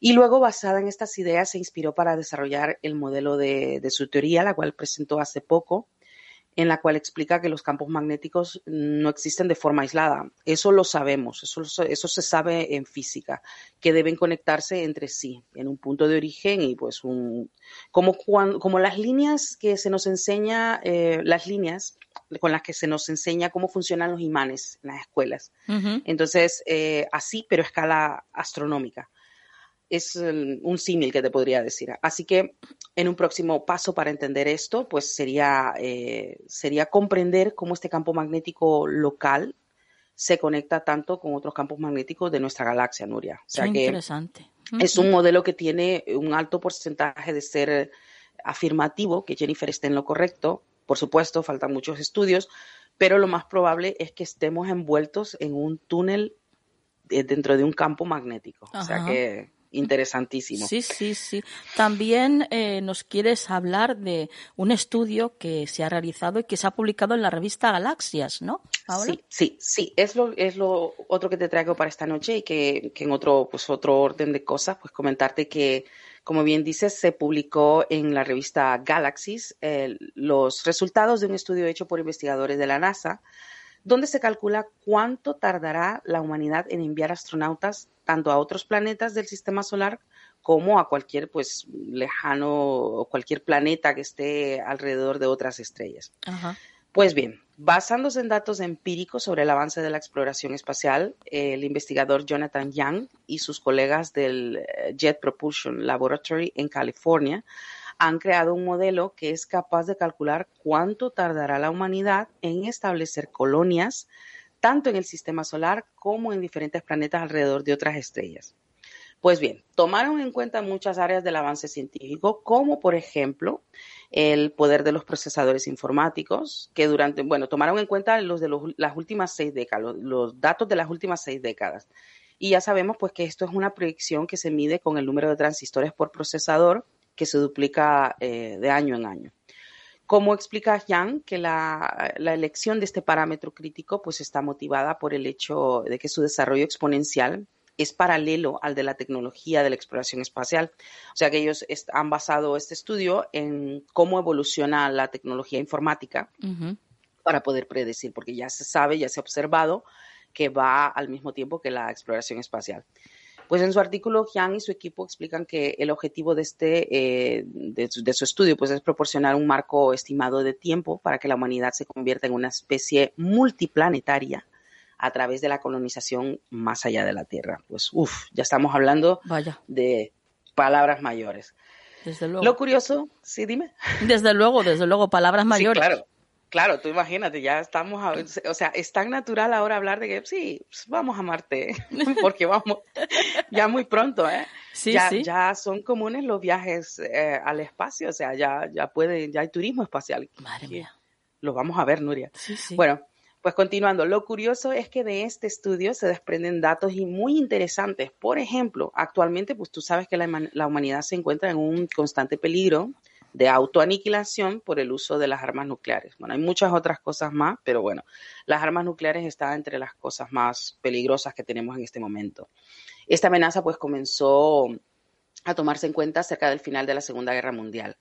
Speaker 4: Y luego, basada en estas ideas, se inspiró para desarrollar el modelo de, su teoría, la cual presentó hace poco, en la cual explica que los campos magnéticos no existen de forma aislada. Eso lo sabemos, eso, eso se sabe en física, que deben conectarse entre sí en un punto de origen y pues un, como, como las líneas que se nos enseña, eh, las líneas con las que se nos enseña cómo funcionan los imanes en las escuelas. Entonces, eh, así, pero a escala astronómica es un símil que te podría decir. Así que en un próximo paso para entender esto, pues sería, eh, sería comprender cómo este campo magnético local se conecta tanto con otros campos magnéticos de nuestra galaxia, Nuria.
Speaker 1: O sea que interesante.
Speaker 4: Es un modelo que tiene un alto porcentaje de ser afirmativo, que Jennifer esté en lo correcto. Por supuesto, faltan muchos estudios, pero lo más probable es que estemos envueltos en un túnel eh, dentro de un campo magnético. O sea que interesantísimo.
Speaker 1: Sí, sí, sí. También eh, nos quieres hablar de un estudio que se ha realizado y que se ha publicado en la revista Galaxias, ¿no?
Speaker 4: Sí, sí, sí. Es lo, es lo otro que te traigo para esta noche y que, que en otro, pues otro orden de cosas, pues comentarte que como bien dices, se publicó en la revista Galaxies eh, los resultados de un estudio hecho por investigadores de la NASA donde se calcula cuánto tardará la humanidad en enviar astronautas tanto a otros planetas del sistema solar como a cualquier pues lejano o cualquier planeta que esté alrededor de otras estrellas. Pues bien, basándose en datos empíricos sobre el avance de la exploración espacial, el investigador Jonathan Young y sus colegas del eh, Jet Propulsion Laboratory en California han creado un modelo que es capaz de calcular cuánto tardará la humanidad en establecer colonias tanto en el sistema solar como en diferentes planetas alrededor de otras estrellas. Pues bien, tomaron en cuenta muchas áreas del avance científico, como por ejemplo el poder de los procesadores informáticos, que durante, bueno, tomaron en cuenta los de las últimas seis décadas, los, datos de las últimas seis décadas. Y ya sabemos pues que esto es una proyección que se mide con el número de transistores por procesador que se duplica eh, de año en año. ¿Cómo explica Yang que la, la, elección de este parámetro crítico pues está motivada por el hecho de que su desarrollo exponencial es paralelo al de la tecnología de la exploración espacial. O sea que ellos han basado este estudio en cómo evoluciona la tecnología informática para poder predecir, porque ya se sabe, ya se ha observado que va al mismo tiempo que la exploración espacial. Pues en su artículo, Jiang y su equipo explican que el objetivo de, este, eh, de, de, su estudio pues, es proporcionar un marco estimado de tiempo para que la humanidad se convierta en una especie multiplanetaria a través de la colonización más allá de la Tierra. Pues, uff, ya estamos hablando
Speaker 1: Vaya.
Speaker 4: de palabras mayores.
Speaker 1: Desde luego.
Speaker 4: Lo curioso, sí, dime.
Speaker 1: Desde luego, desde luego, palabras mayores.
Speaker 4: Sí, claro. Claro, tú imagínate, ya estamos, a, o sea, es tan natural ahora hablar de que sí, pues vamos a Marte, porque vamos, ya muy pronto, ¿eh?
Speaker 1: Sí,
Speaker 4: ya,
Speaker 1: sí.
Speaker 4: ya son comunes los viajes eh, al espacio, o sea, ya, ya puede, ya hay turismo espacial.
Speaker 1: Madre mía.
Speaker 4: Lo vamos a ver, Nuria.
Speaker 1: Sí, sí.
Speaker 4: Bueno, pues continuando, lo curioso es que de este estudio se desprenden datos y muy interesantes. Por ejemplo, actualmente, pues tú sabes que la, la humanidad se encuentra en un constante peligro de autoaniquilación por el uso de las armas nucleares. Bueno, hay muchas otras cosas más, pero bueno, las armas nucleares están entre las cosas más peligrosas que tenemos en este momento. Esta amenaza pues comenzó a tomarse en cuenta cerca del final de la Segunda Guerra Mundial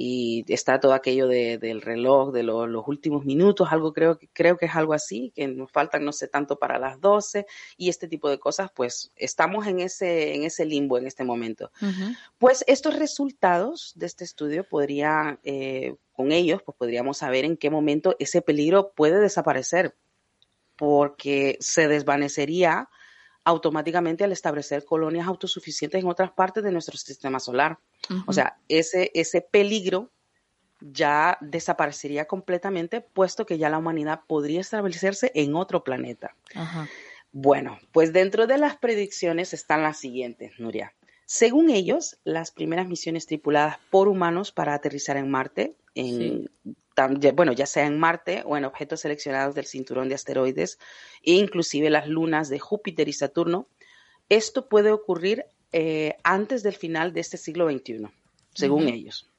Speaker 4: y está todo aquello de, del reloj de lo, los últimos minutos, algo creo, creo que es algo así, que nos faltan no sé tanto para las 12 y este tipo de cosas, pues estamos en ese, en ese limbo en este momento.
Speaker 1: Uh -huh.
Speaker 4: Pues estos resultados de este estudio podrían, eh, con ellos, pues podríamos saber en qué momento ese peligro puede desaparecer, porque se desvanecería automáticamente al establecer colonias autosuficientes en otras partes de nuestro sistema solar. Uh -huh. O sea, ese, ese peligro ya desaparecería completamente, puesto que ya la humanidad podría establecerse en otro planeta.
Speaker 1: Uh -huh.
Speaker 4: Bueno, pues dentro de las predicciones están las siguientes, Nuria. Según ellos, las primeras misiones tripuladas por humanos para aterrizar en Marte, en, sí. Bueno, ya sea en Marte o en objetos seleccionados del cinturón de asteroides, e inclusive las lunas de Júpiter y Saturno, esto puede ocurrir eh, antes del final de este siglo XXI, según uh -huh. ellos.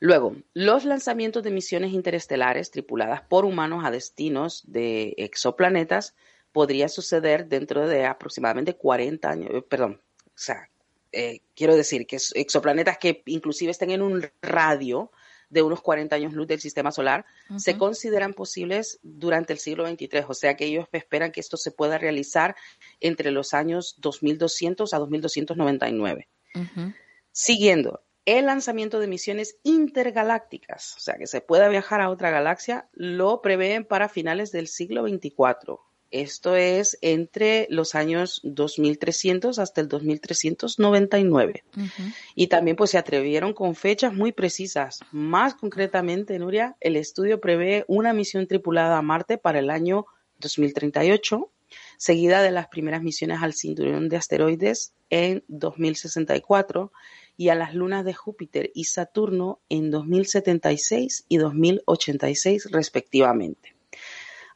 Speaker 4: Luego, los lanzamientos de misiones interestelares tripuladas por humanos a destinos de exoplanetas podría suceder dentro de aproximadamente 40 años, eh, perdón, o sea, eh, quiero decir que exoplanetas que inclusive estén en un radio de unos 40 años luz del sistema solar, uh -huh. se consideran posibles durante el siglo XXIII. O sea que ellos esperan que esto se pueda realizar entre los años 2200 a 2299.
Speaker 1: Uh -huh.
Speaker 4: Siguiendo, el lanzamiento de misiones intergalácticas, o sea que se pueda viajar a otra galaxia, lo prevén para finales del siglo 24. Esto es entre los años 2300 hasta el 2399. Uh -huh. Y también pues se atrevieron con fechas muy precisas. Más concretamente, Nuria, el estudio prevé una misión tripulada a Marte para el año 2038, seguida de las primeras misiones al cinturón de asteroides en 2064 y a las lunas de Júpiter y Saturno en 2076 y 2086 respectivamente.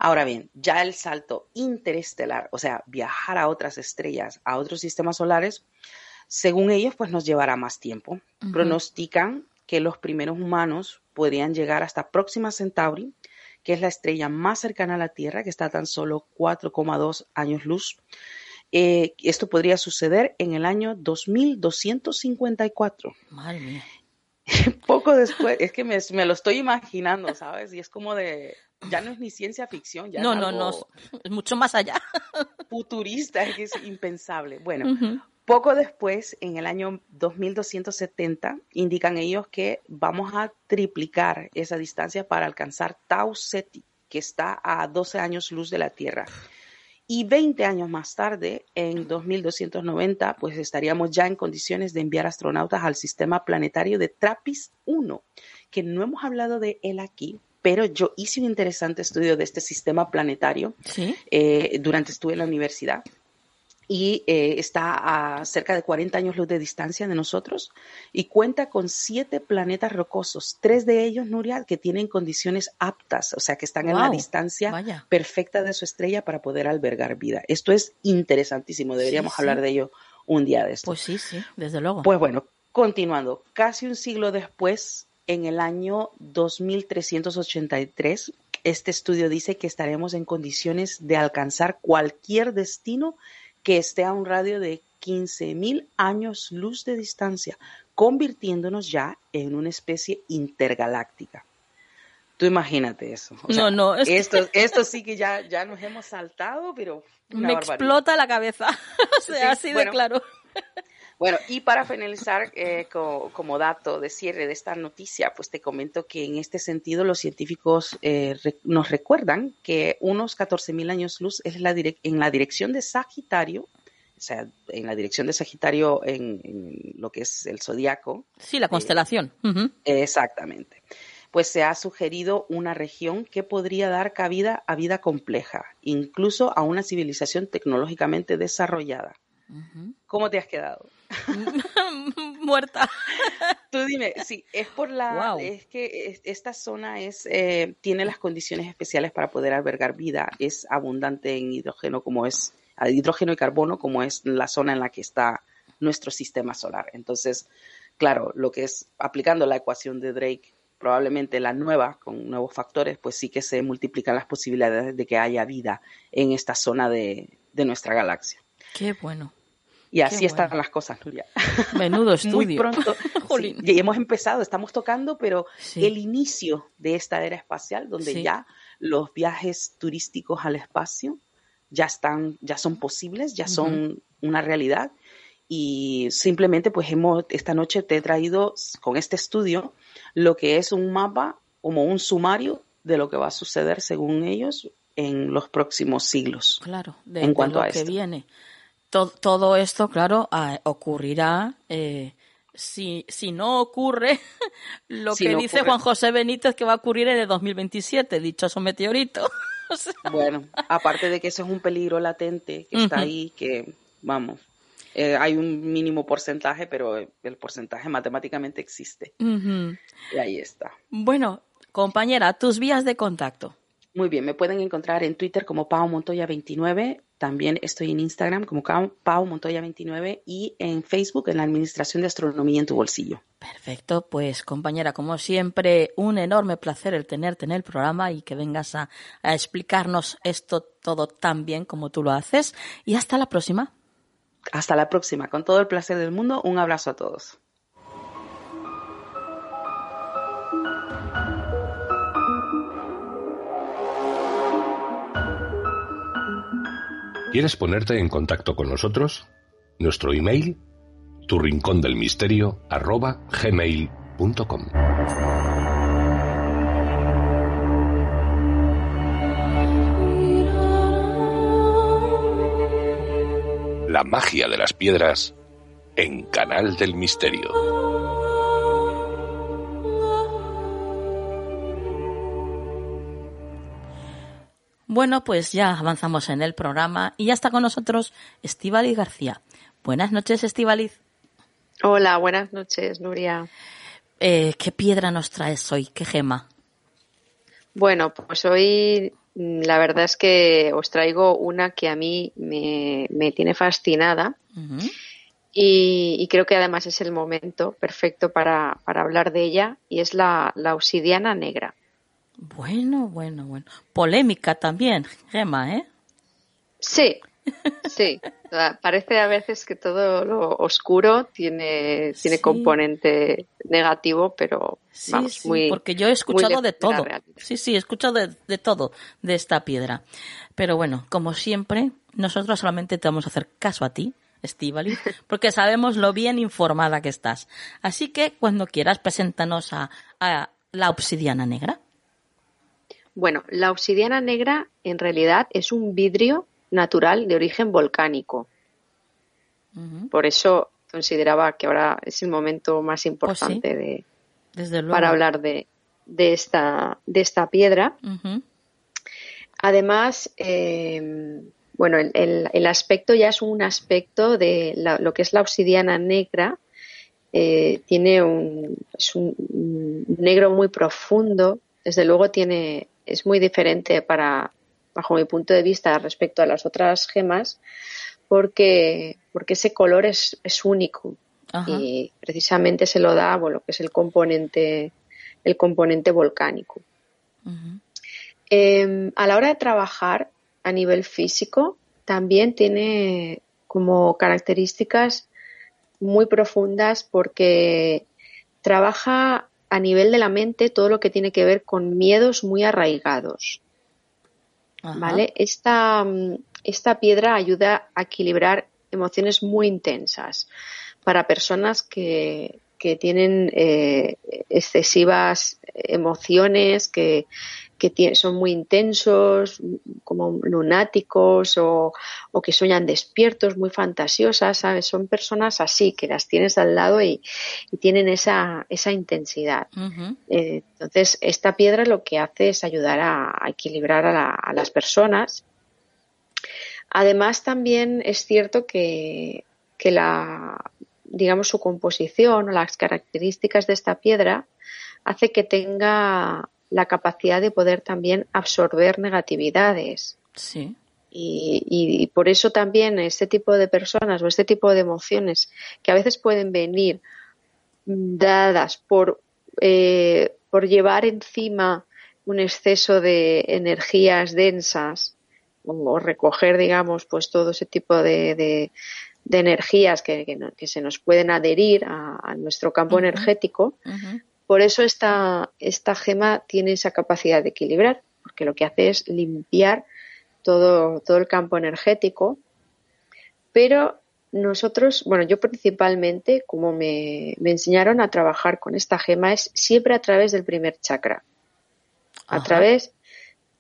Speaker 4: Ahora bien, ya el salto interestelar, o sea, viajar a otras estrellas, a otros sistemas solares, según ellos, pues nos llevará más tiempo. Uh -huh. Pronostican que los primeros humanos podrían llegar hasta Próxima Centauri, que es la estrella más cercana a la Tierra, que está a tan solo 4,2 años luz. Eh, esto podría suceder en el año 2254.
Speaker 1: Madre mía.
Speaker 4: Poco después, es que me, me, lo estoy imaginando, ¿sabes? Y es como de, ya no es ni ciencia ficción, ya
Speaker 1: no,
Speaker 4: es
Speaker 1: no, no, es mucho más allá.
Speaker 4: Futurista, es que es impensable. Bueno, uh -huh. poco después, en el año 2270, indican ellos que vamos a triplicar esa distancia para alcanzar Tau Ceti, que está a 12 años luz de la Tierra. Y 20 años más tarde, en 2290, pues estaríamos ya en condiciones de enviar astronautas al sistema planetario de TRAPPIST-1, que no hemos hablado de él aquí, pero yo hice un interesante estudio de este sistema planetario
Speaker 1: ¿Sí?
Speaker 4: eh, durante estuve en la universidad y eh, está a cerca de 40 años luz de distancia de nosotros y cuenta con siete planetas rocosos, tres de ellos, Nuria, que tienen condiciones aptas, o sea, que están
Speaker 1: wow.
Speaker 4: en la distancia
Speaker 1: Vaya.
Speaker 4: perfecta de su estrella para poder albergar vida. Esto es interesantísimo, deberíamos
Speaker 1: sí,
Speaker 4: hablar de ello un día de esto.
Speaker 1: Pues sí, sí, desde luego.
Speaker 4: Pues bueno, Continuando, casi un siglo después, en el año 2383, este estudio dice que estaremos en condiciones de alcanzar cualquier destino que esté a un radio de 15.000 años luz de distancia, convirtiéndonos ya en una especie intergaláctica. Tú imagínate eso.
Speaker 1: no, no.
Speaker 4: esto, esto sí que ya, ya nos hemos saltado, pero.
Speaker 1: Me explota la cabeza. o sea, así de claro.
Speaker 4: Bueno, y para finalizar, eh, como, dato de cierre de esta noticia, pues te comento que en este sentido los científicos eh, nos recuerdan que unos 14.000 años luz es la en la dirección de Sagitario, o sea, en la dirección de Sagitario en, lo que es el zodiaco.
Speaker 1: Sí, la constelación.
Speaker 4: Exactamente. Pues se ha sugerido una región que podría dar cabida a vida compleja, incluso a una civilización tecnológicamente desarrollada. ¿Cómo te has quedado?
Speaker 1: Muerta.
Speaker 4: Tú dime, sí, es por la, es que esta zona es, eh, tiene las condiciones especiales para poder albergar vida, es abundante en hidrógeno como es, hidrógeno y carbono como es la zona en la que está nuestro sistema solar. Entonces, claro, lo que es aplicando la ecuación de Drake, probablemente la nueva, con nuevos factores, pues sí que se multiplican las posibilidades de que haya vida en esta zona de nuestra galaxia.
Speaker 1: Qué bueno.
Speaker 4: Y así están las cosas, Nuria.
Speaker 1: Menudo estudio.
Speaker 4: Muy pronto. y hemos empezado, estamos tocando, pero el inicio de esta era espacial, donde ya los viajes turísticos al espacio ya están, ya son posibles, ya son una realidad. Y simplemente, pues hemos, esta noche te he traído con este estudio lo que es un mapa, como un sumario de lo que va a suceder, según ellos, en los próximos siglos.
Speaker 1: Claro, de, en cuanto lo a que viene todo esto, claro, ocurrirá. Eh, si, si no ocurre lo que dice Juan José Benítez que va a ocurrir en el 2027, dichoso meteorito.
Speaker 4: Bueno, aparte de que eso es un peligro latente que está ahí, que vamos, eh, hay un mínimo porcentaje, pero el porcentaje matemáticamente existe. Y ahí está.
Speaker 1: Bueno, compañera, tus vías de contacto.
Speaker 4: Muy bien, me pueden encontrar en Twitter como Pau Montoya29, también estoy en Instagram como Pau Montoya29 y en Facebook en la Administración de Astronomía en tu bolsillo.
Speaker 1: Perfecto, pues compañera, como siempre, un enorme placer el tenerte en el programa y que vengas a, a explicarnos esto todo tan bien como tú lo haces. Y hasta la próxima.
Speaker 4: Hasta la próxima, con todo el placer del mundo, un abrazo a todos.
Speaker 2: ¿Quieres ponerte en contacto con nosotros? Nuestro email, tu rincón del misterio, arroba gmail.com. La magia de las piedras en Canal del Misterio.
Speaker 1: Bueno, pues ya avanzamos en el programa y ya está con nosotros Estivaliz García. Buenas noches, Estivaliz.
Speaker 5: Hola, buenas noches, Nuria.
Speaker 1: Eh, ¿Qué piedra nos traes hoy? ¿Qué gema?
Speaker 5: Bueno, pues hoy mm, la verdad es que os traigo una que a mí me, tiene fascinada y, creo que además es el momento perfecto para, hablar de ella y es la, la obsidiana negra.
Speaker 1: Bueno, bueno, bueno. Polémica también, Gemma, ¿eh?
Speaker 5: Sí, sí. Parece a veces que todo lo oscuro tiene, tiene componente negativo, pero
Speaker 1: sí, muy. Porque yo he escuchado de todo. Sí, sí, he escuchado de, todo de esta piedra. Pero bueno, como siempre, nosotros solamente te vamos a hacer caso a ti, Estivali, porque sabemos lo bien informada que estás. Así que cuando quieras, preséntanos a la obsidiana negra.
Speaker 5: Bueno, la obsidiana negra en realidad es un vidrio natural de origen volcánico. Por eso consideraba que ahora es el momento más importante
Speaker 1: pues de,
Speaker 5: para hablar de, esta, de esta piedra. Además, em, bueno, el, aspecto ya es un aspecto de lo que es la obsidiana negra. Eh, tiene un, es un negro muy profundo. Desde luego tiene es muy diferente para, bajo mi punto de vista, respecto a las otras gemas, porque, porque ese color es, es único. y precisamente se lo da bueno, que es el componente, el componente volcánico. Em, a la hora de trabajar a nivel físico, también tiene como características muy profundas porque trabaja a nivel de la mente todo lo que tiene que ver con miedos muy arraigados. ¿Vale? Esta, esta piedra ayuda a equilibrar emociones muy intensas para personas que, que tienen eh, excesivas emociones, que, que son muy intensos, como lunáticos o, que sueñan despiertos, muy fantasiosas, ¿sabes? Son personas así, que las tienes al lado y, tienen esa, esa intensidad. Eh, entonces, esta piedra lo que hace es ayudar a, equilibrar a, las personas. Además, también es cierto que, que la, digamos, su composición o las características de esta piedra hace que tenga la capacidad de poder también absorber negatividades.
Speaker 1: Sí.
Speaker 5: Y, por eso también este tipo de personas o este tipo de emociones que a veces pueden venir dadas por, eh, por llevar encima un exceso de energías densas o, recoger, digamos, pues todo ese tipo de, de, energías que, que, se nos pueden adherir a, nuestro campo energético, por eso esta, esta gema tiene esa capacidad de equilibrar, porque lo que hace es limpiar todo, todo el campo energético. Pero nosotros, bueno, yo principalmente, como me, enseñaron a trabajar con esta gema, es siempre a través del primer chakra. A través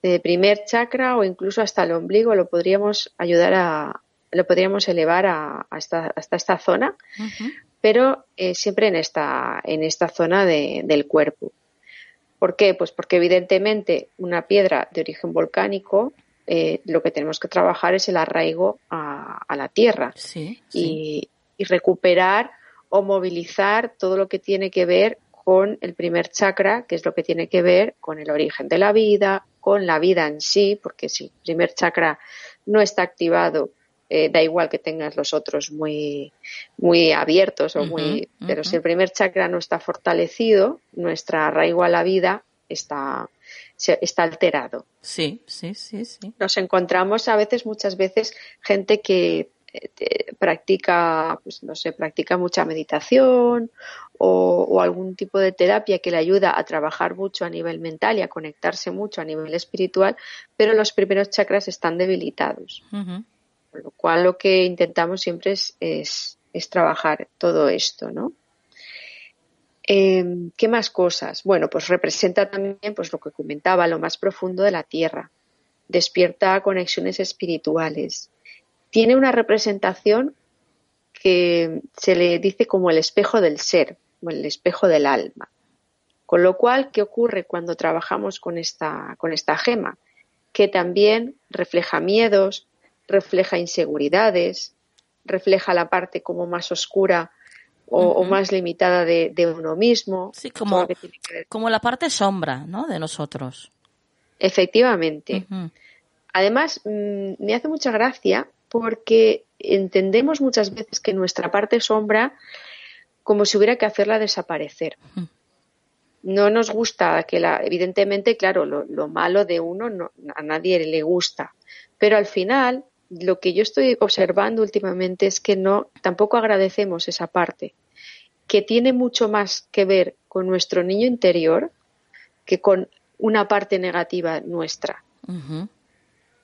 Speaker 5: del primer chakra o incluso hasta el ombligo lo podríamos ayudar a, lo podríamos elevar a, hasta, esta zona pero eh, siempre en esta, en esta zona del cuerpo. ¿Por qué? Pues porque evidentemente una piedra de origen volcánico eh, lo que tenemos que trabajar es el arraigo a, la tierra Y, recuperar o movilizar todo lo que tiene que ver con el primer chakra, que es lo que tiene que ver con el origen de la vida, con la vida en sí, porque si el primer chakra no está activado, eh, da igual que tengas los otros muy, muy abiertos o muy, pero si el primer chakra no está fortalecido, nuestra arraigo a la vida está, está alterado.
Speaker 1: Sí, sí, sí, sí.
Speaker 5: Nos encontramos a veces, muchas veces, gente que eh, practica, pues no sé, practica mucha meditación o, o, algún tipo de terapia que le ayuda a trabajar mucho a nivel mental y a conectarse mucho a nivel espiritual, pero los primeros chakras están debilitados. Con lo cual lo que intentamos siempre es, es, trabajar todo esto, ¿no? Em, ¿Qué más cosas? Bueno, pues representa también pues lo que comentaba, lo más profundo de la tierra. Despierta conexiones espirituales. Tiene una representación que se le dice como el espejo del ser, o el espejo del alma. Con lo cual, ¿qué ocurre cuando trabajamos con esta, con esta gema? Que también refleja miedos, refleja inseguridades, refleja la parte como más oscura o, más limitada de, uno mismo.
Speaker 1: Sí, como, como la parte sombra, ¿no? De nosotros.
Speaker 5: Efectivamente. Además, mm, me hace mucha gracia porque entendemos muchas veces que nuestra parte sombra como si hubiera que hacerla desaparecer. No nos gusta que la, evidentemente, claro, lo, lo malo de uno no, a nadie le gusta, pero al final lo que yo estoy observando últimamente es que no, tampoco agradecemos esa parte, que tiene mucho más que ver con nuestro niño interior que con una parte negativa nuestra.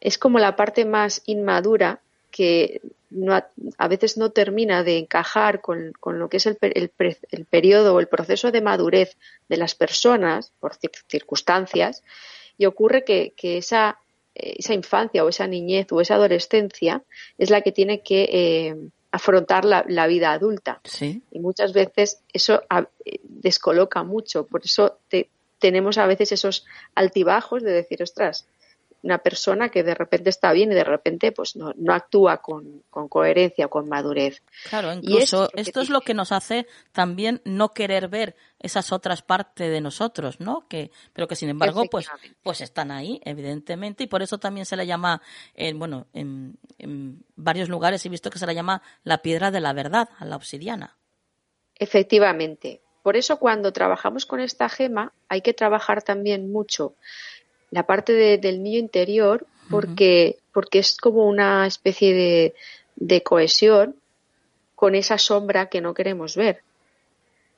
Speaker 5: Es como la parte más inmadura que a, veces no termina de encajar con, lo que es el, el, periodo o el proceso de madurez de las personas por circunstancias y ocurre que esa esa infancia o esa niñez o esa adolescencia es la que tiene que eh, afrontar la, vida adulta. Y muchas veces eso eh, descoloca mucho. Por eso tenemos a veces esos altibajos de decir, ostras, una persona que de repente está bien y de repente pues no, no actúa con, con coherencia, con madurez.
Speaker 1: Claro, incluso esto es lo que nos hace también no querer ver esas otras partes de nosotros, ¿no? Que, pero que sin embargo, pues, pues están ahí, evidentemente, y por eso también se le llama, en, bueno, en, en varios lugares he visto que se le llama la piedra de la verdad, a la obsidiana.
Speaker 5: Efectivamente. Por eso cuando trabajamos con esta gema hay que trabajar también mucho la parte del niño interior porque, porque es como una especie de, de cohesión con esa sombra que no queremos ver.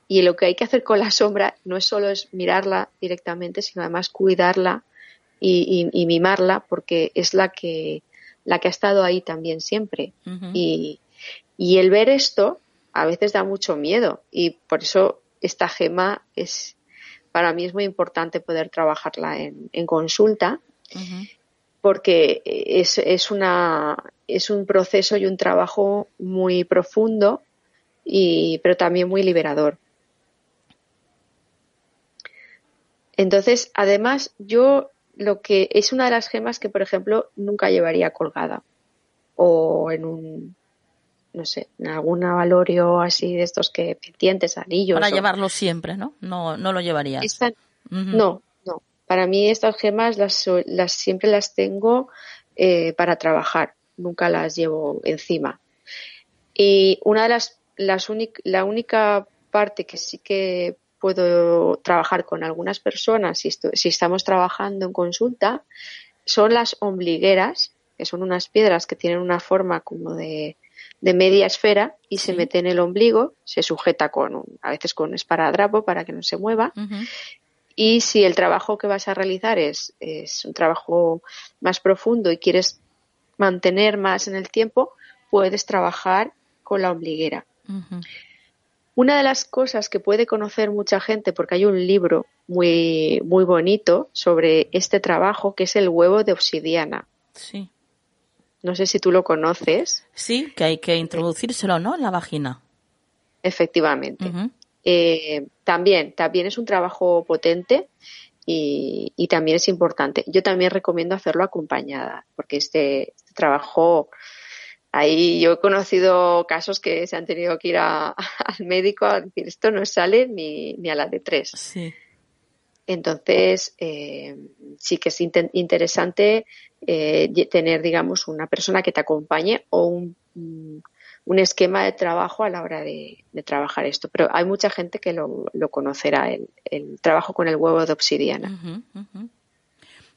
Speaker 5: Y lo que hay que hacer con la sombra no es solo es mirarla directamente, sino además cuidarla y, mimarla porque es la que, la que ha estado ahí también siempre. y, y el ver esto a veces da mucho miedo y por eso esta gema es, para mí es muy importante poder trabajarla en, en consulta porque es, es, una, es un proceso y un trabajo muy profundo y, pero también muy liberador. Entonces, además, yo lo que es una de las gemas que, por ejemplo, nunca llevaría colgada o en un, no sé, en algún valorio así de estos que pendientes, anillos.
Speaker 1: Para llevarlo siempre, ¿no? No, no lo llevaría.
Speaker 5: No, no. Para mí estas gemas las, las siempre las tengo eh, para trabajar, nunca las llevo encima. Y una de las, las la única parte que sí que puedo trabajar con algunas personas si, si estamos trabajando en consulta son las ombligueras, que son unas piedras que tienen una forma como de, de media esfera y se mete en el ombligo, se sujeta con, a veces con esparadrapo para que no se mueva. Y si el trabajo que vas a realizar es, es un trabajo más profundo y quieres mantener más en el tiempo, puedes trabajar con la ombliguera. Una de las cosas que puede conocer mucha gente, porque hay un libro muy, muy bonito sobre este trabajo, que es el huevo de obsidiana.
Speaker 1: Sí.
Speaker 5: No sé si tú lo conoces.
Speaker 1: Sí, que hay que introducírselo, ¿no? En la vagina.
Speaker 5: Efectivamente. Eh, también, también es un trabajo potente y, también es importante. Yo también recomiendo hacerlo acompañada, porque este, este trabajo Ahí yo he conocido casos que se han tenido que ir al médico a decir esto no sale ni, ni a la de tres.
Speaker 1: Sí.
Speaker 5: Entonces, eh, sí que es interesante eh, tener, digamos, una persona que te acompañe o un, un esquema de trabajo a la hora de, trabajar esto. Pero hay mucha gente que lo, lo conocerá, el, el, trabajo con el huevo de obsidiana.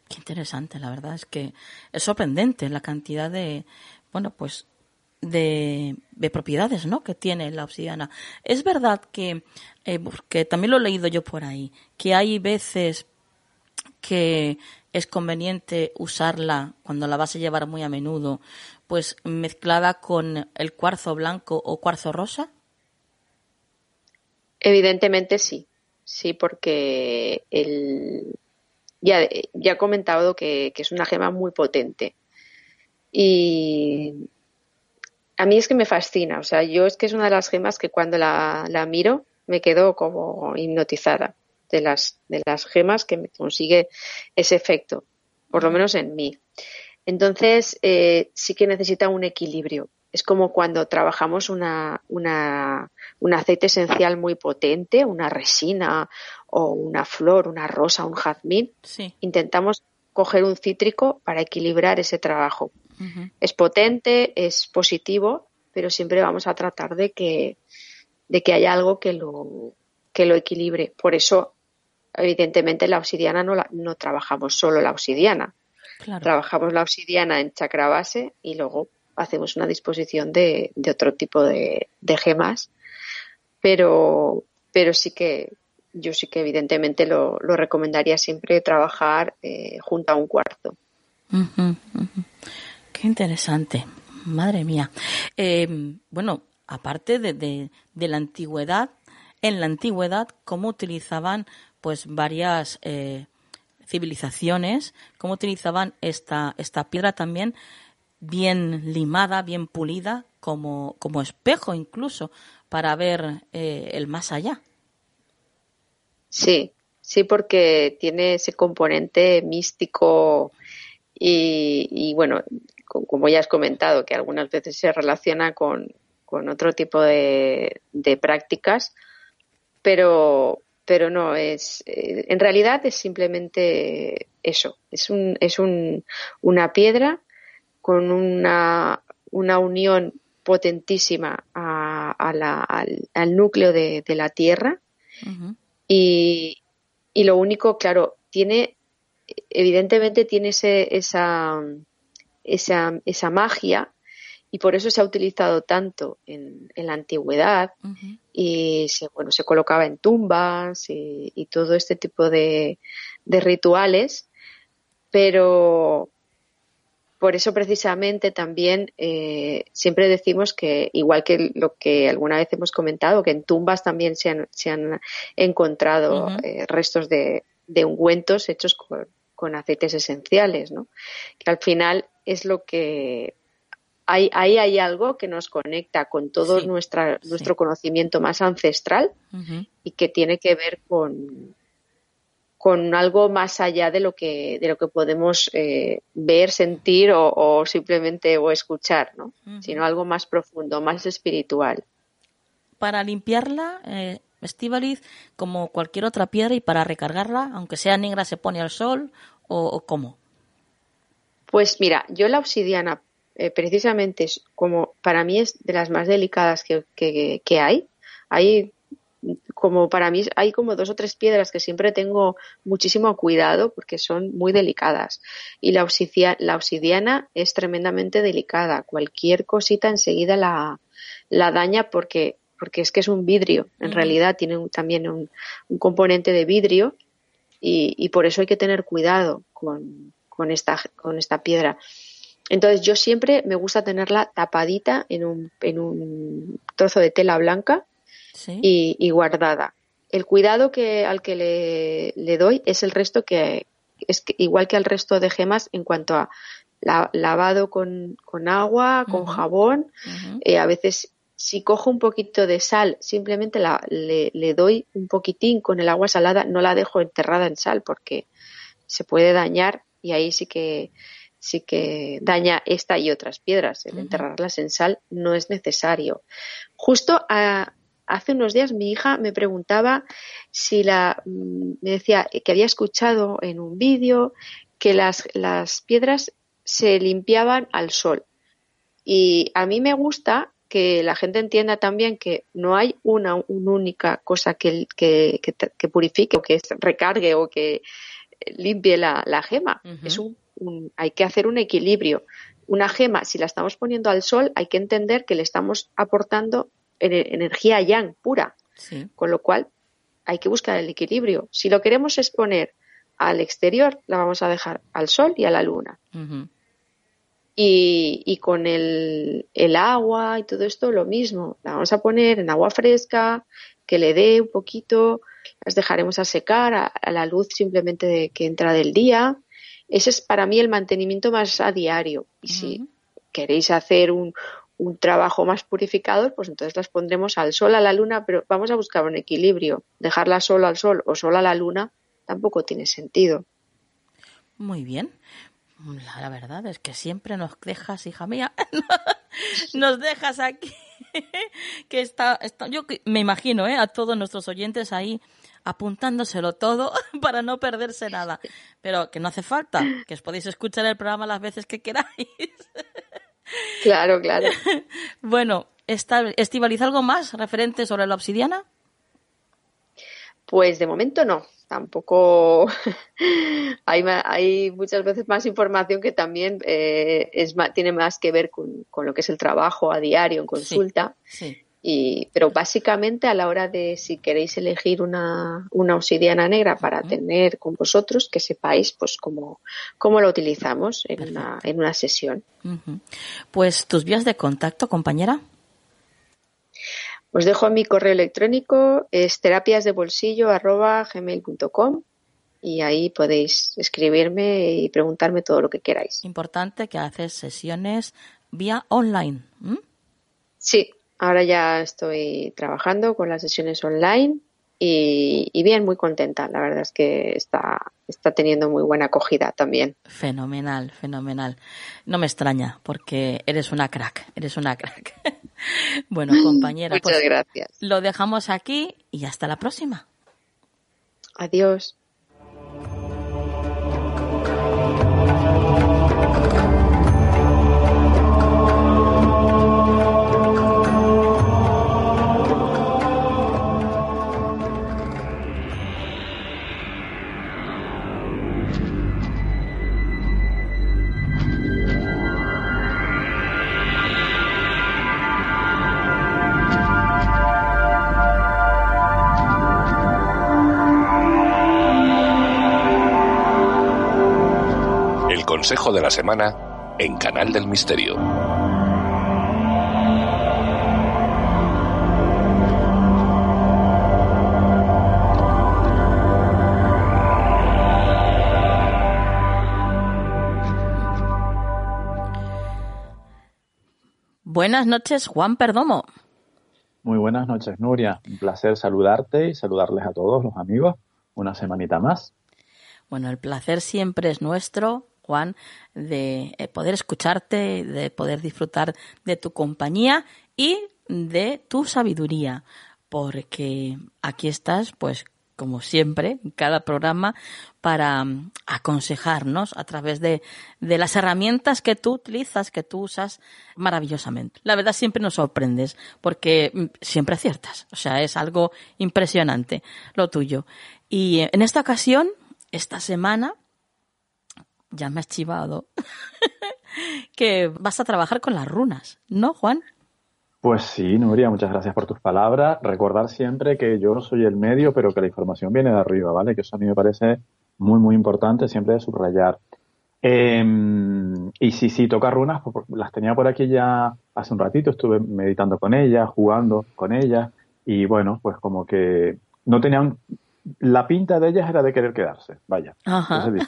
Speaker 1: Qué interesante, la verdad es que es sorprendente la cantidad de, bueno, pues de, de, propiedades ¿no? que tiene la obsidiana. Es verdad que, eh, que también lo he leído yo por ahí, que hay veces que es conveniente usarla cuando la vas a llevar muy a menudo, pues mezclada con el cuarzo blanco o cuarzo rosa.
Speaker 5: Evidentemente sí, sí, porque el, ya, ya he comentado que, que es una gema muy potente y a mí es que me fascina, o sea, yo es que es una de las gemas que cuando la, la miro me quedo como hipnotizada de las, de las gemas que me consigue ese efecto, por lo menos en mí. Entonces, eh, sí que necesita un equilibrio. Es como cuando trabajamos una, una, un aceite esencial muy potente, una resina o una flor, una rosa, un jazmín. Intentamos coger un cítrico para equilibrar ese trabajo. Es potente, es positivo, pero siempre vamos a tratar de que, de que haya algo que lo, que lo equilibre. Por eso, evidentemente, la obsidiana no, la, no trabajamos solo la obsidiana. Trabajamos la obsidiana en chakra base y luego hacemos una disposición de, de otro tipo de, de, gemas. Pero, pero sí que yo sí que evidentemente lo, lo recomendaría siempre trabajar eh, junto a un cuarto.
Speaker 1: Qué interesante, madre mía. Eh, bueno, aparte de, de, la antigüedad, en la antigüedad, cómo utilizaban pues varias eh, civilizaciones, cómo utilizaban esta, esta piedra también bien limada, bien pulida, como, como espejo incluso, para ver eh, el más allá.
Speaker 5: Sí, sí, porque tiene ese componente místico y bueno, como ya has comentado, que algunas veces se relaciona con, otro tipo de, prácticas, pero, pero no, es, eh, en realidad es simplemente eso, es, un, es un, una piedra con una, una unión potentísima a, al, núcleo de, la Tierra. Y, lo único, claro, tiene, evidentemente tiene ese, esa, esa, esa magia y por eso se ha utilizado tanto en, la antigüedad y se, bueno, se colocaba en tumbas y, todo este tipo de, rituales, pero por eso precisamente también eh, siempre decimos que, igual que lo que alguna vez hemos comentado, que en tumbas también se han, se han encontrado eh, restos de, ungüentos hechos con, con aceites esenciales, ¿no? que al final es lo que ahí, hay algo que nos conecta con todo nuestra, nuestro conocimiento más ancestral y que tiene que ver con, con algo más allá de lo que, de lo que podemos eh, ver, sentir o, simplemente o escuchar, ¿no? sino algo más profundo, más espiritual.
Speaker 1: Para limpiarla, eh, como cualquier otra piedra, y para recargarla, aunque sea negra, se pone al sol o, o cómo?
Speaker 5: Pues mira, yo la obsidiana eh, precisamente es como para mí es de las más delicadas que, que, hay. Hay como para mí hay como dos o tres piedras que siempre tengo muchísimo cuidado porque son muy delicadas. Y la, la obsidiana es tremendamente delicada. Cualquier cosita enseguida la, la daña porque porque es que es un vidrio. En realidad tiene también un, un, componente de vidrio y, y, por eso hay que tener cuidado con, con esta con esta piedra entonces yo siempre me gusta tenerla tapadita en un, en un trozo de tela blanca y, guardada. El cuidado que al que le, doy es el resto que es igual que al resto de gemas en cuanto a lavado con, agua, con jabón. Eh, a veces si cojo un poquito de sal, simplemente la, le, le, doy un poquitín con el agua salada, no la dejo enterrada en sal porque se puede dañar y ahí sí que sí que daña esta y otras piedras. El enterrarlas en sal no es necesario. Justo hace unos días mi hija me preguntaba si la, mm, me decía que había escuchado en un vídeo que las, las piedras se limpiaban al sol. Y a mí me gusta que la gente entienda también que no hay una, única cosa que, que, que, purifique o que recargue o que limpie la, la gema. Es un hay que hacer un equilibrio. Una gema, si la estamos poniendo al sol, hay que entender que le estamos aportando energía yang pura. Con lo cual, hay que buscar el equilibrio. Si lo queremos exponer al exterior, la vamos a dejar al sol y a la luna. y, con el, agua y todo esto, lo mismo. La vamos a poner en agua fresca, que le dé un poquito, las dejaremos a secar a, la luz simplemente de que entra del día ese es para mí el mantenimiento más a diario. Y si queréis hacer un, un trabajo más purificador, pues entonces las pondremos al sol, a la luna, pero vamos a buscar un equilibrio. Dejarla solo al sol o solo a la luna tampoco tiene sentido.
Speaker 1: Muy bien. La, verdad es que siempre nos dejas, hija mía, nos dejas aquí, que está, está, yo me imagino, ¿eh? a todos nuestros oyentes ahí apuntándoselo todo para no perderse nada. Pero que no hace falta, que os podéis escuchar el programa las veces que queráis.
Speaker 5: Claro, claro.
Speaker 1: Bueno, ¿estivaliza algo más referente sobre la obsidiana?
Speaker 5: Pues de momento no. Tampoco hay, hay muchas veces más información que también eh, es, tiene más que ver con, lo que es el trabajo a diario en consulta. sí. Y, pero básicamente a la hora de si queréis elegir una, una obsidiana negra para tener con vosotros, que sepáis pues cómo, cómo lo utilizamos en, una, en una sesión.
Speaker 1: Pues tus vías de contacto, compañera.
Speaker 5: Os dejo mi correo electrónico, es terapiasdebolsillo.gmail.com y ahí podéis escribirme y preguntarme todo lo que queráis.
Speaker 1: Importante que haces sesiones vía online.
Speaker 5: Sí, Ahora ya estoy trabajando con las sesiones online y, bien, muy contenta. La verdad es que está, está teniendo muy buena acogida también.
Speaker 1: Fenomenal, fenomenal. No me extraña porque eres una crack, eres una crack. bueno, compañera,
Speaker 5: Muchas pues gracias.
Speaker 1: lo dejamos aquí y hasta la próxima.
Speaker 5: Adiós.
Speaker 2: Consejo de la semana en Canal del Misterio.
Speaker 1: Buenas noches, Juan Perdomo.
Speaker 6: Muy buenas noches, Nuria. Un placer saludarte y saludarles a todos los amigos. Una semanita más.
Speaker 1: Bueno, el placer siempre es nuestro, Juan, de eh, poder escucharte, de poder disfrutar de tu compañía y de tu sabiduría, porque aquí estás, pues, como siempre, en cada programa, para mm, aconsejarnos a través de, de, las herramientas que tú utilizas, que tú usas maravillosamente. La verdad siempre nos sorprendes porque mm, siempre aciertas. O sea, es algo impresionante lo tuyo. Y en esta ocasión, esta semana, ya me has chivado, que vas a trabajar con las runas, ¿no, Juan?
Speaker 6: Pues sí, Nuria, muchas gracias por tus palabras. Recordar siempre que yo no soy el medio, pero que la información viene de arriba, ¿vale? Que eso a mí me parece muy, muy importante siempre de subrayar. Eh, y sí, sí, toca runas, las tenía por aquí ya hace un ratito, estuve meditando con ellas, jugando con ellas, y bueno, pues como que no tenían, la pinta de ellas era de querer quedarse, vaya.
Speaker 1: Ajá.
Speaker 6: Entonces,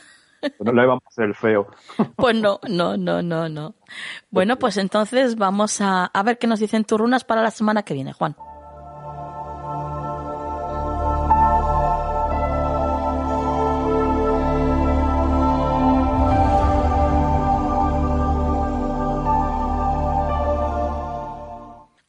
Speaker 6: no le vamos a hacer el feo.
Speaker 1: Pues no, no, no, no, no. Bueno, pues entonces vamos a, a ver qué nos dicen tus runas para la semana que viene, Juan.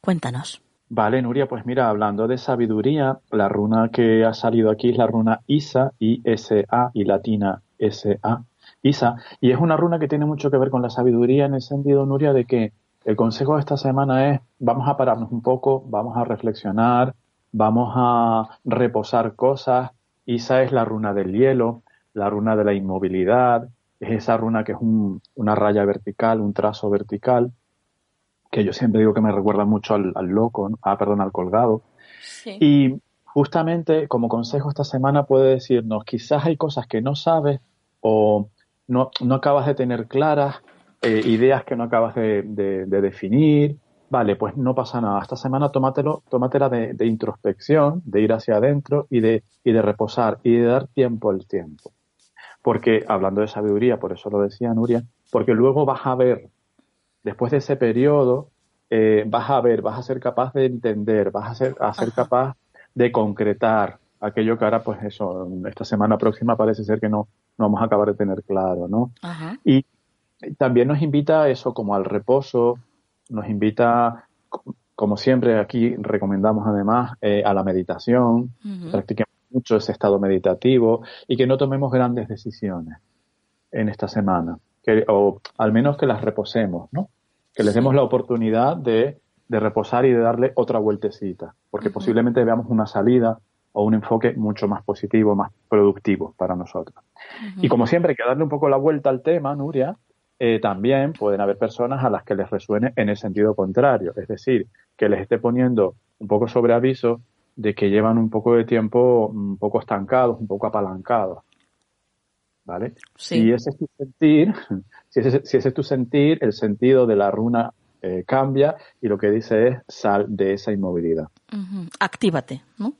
Speaker 1: Cuéntanos.
Speaker 6: Vale, Nuria, pues mira, hablando de sabiduría, la runa que ha salido aquí es la runa Isa, I-S-A y latina S-A, Isa, y es una runa que tiene mucho que ver con la sabiduría en el sentido, Nuria, de que el consejo de esta semana es vamos a pararnos un poco, vamos a reflexionar, vamos a reposar cosas. Isa es la runa del hielo, la runa de la inmovilidad, es esa runa que es un, una raya vertical, un trazo vertical, que yo siempre digo que me recuerda mucho al, al loco, ¿no? ah, perdón, al colgado.
Speaker 1: Sí.
Speaker 6: Y justamente como consejo esta semana puede decirnos, quizás hay cosas que no sabes o no, no acabas de tener claras, eh, ideas que no acabas de, de, de, definir. Vale, pues no pasa nada. Esta semana tómatelo, tómatela de, de, introspección, de ir hacia adentro y de, y de reposar y de dar tiempo al tiempo. Porque, hablando de sabiduría, por eso lo decía Nuria, porque luego vas a ver después de ese periodo, eh, vas a ver, vas a ser capaz de entender, vas a ser, a ser capaz de concretar aquello que ahora, pues eso, esta semana próxima parece ser que no, no vamos a acabar de tener claro, ¿no?
Speaker 1: Ajá.
Speaker 6: Y también nos invita eso como al reposo, nos invita, como siempre aquí recomendamos además, eh, a la meditación, uh -huh. practiquemos mucho ese estado meditativo y que no tomemos grandes decisiones en esta semana, que, o al menos que las reposemos, ¿no? que les demos la oportunidad de, de, reposar y de darle otra vueltecita, porque uh -huh. posiblemente veamos una salida o un enfoque mucho más positivo, más productivo para nosotros. Uh -huh. Y como siempre, hay que darle un poco la vuelta al tema, Nuria, eh, también pueden haber personas a las que les resuene en el sentido contrario, es decir, que les esté poniendo un poco sobre aviso de que llevan un poco de tiempo un poco estancados, un poco apalancados. ¿Vale?
Speaker 1: Sí.
Speaker 6: Si ese es tu sentir, si ese, si ese es tu sentir, el sentido de la runa eh, cambia y lo que dice es sal de esa inmovilidad.
Speaker 1: Uh -huh. Actívate, ¿no?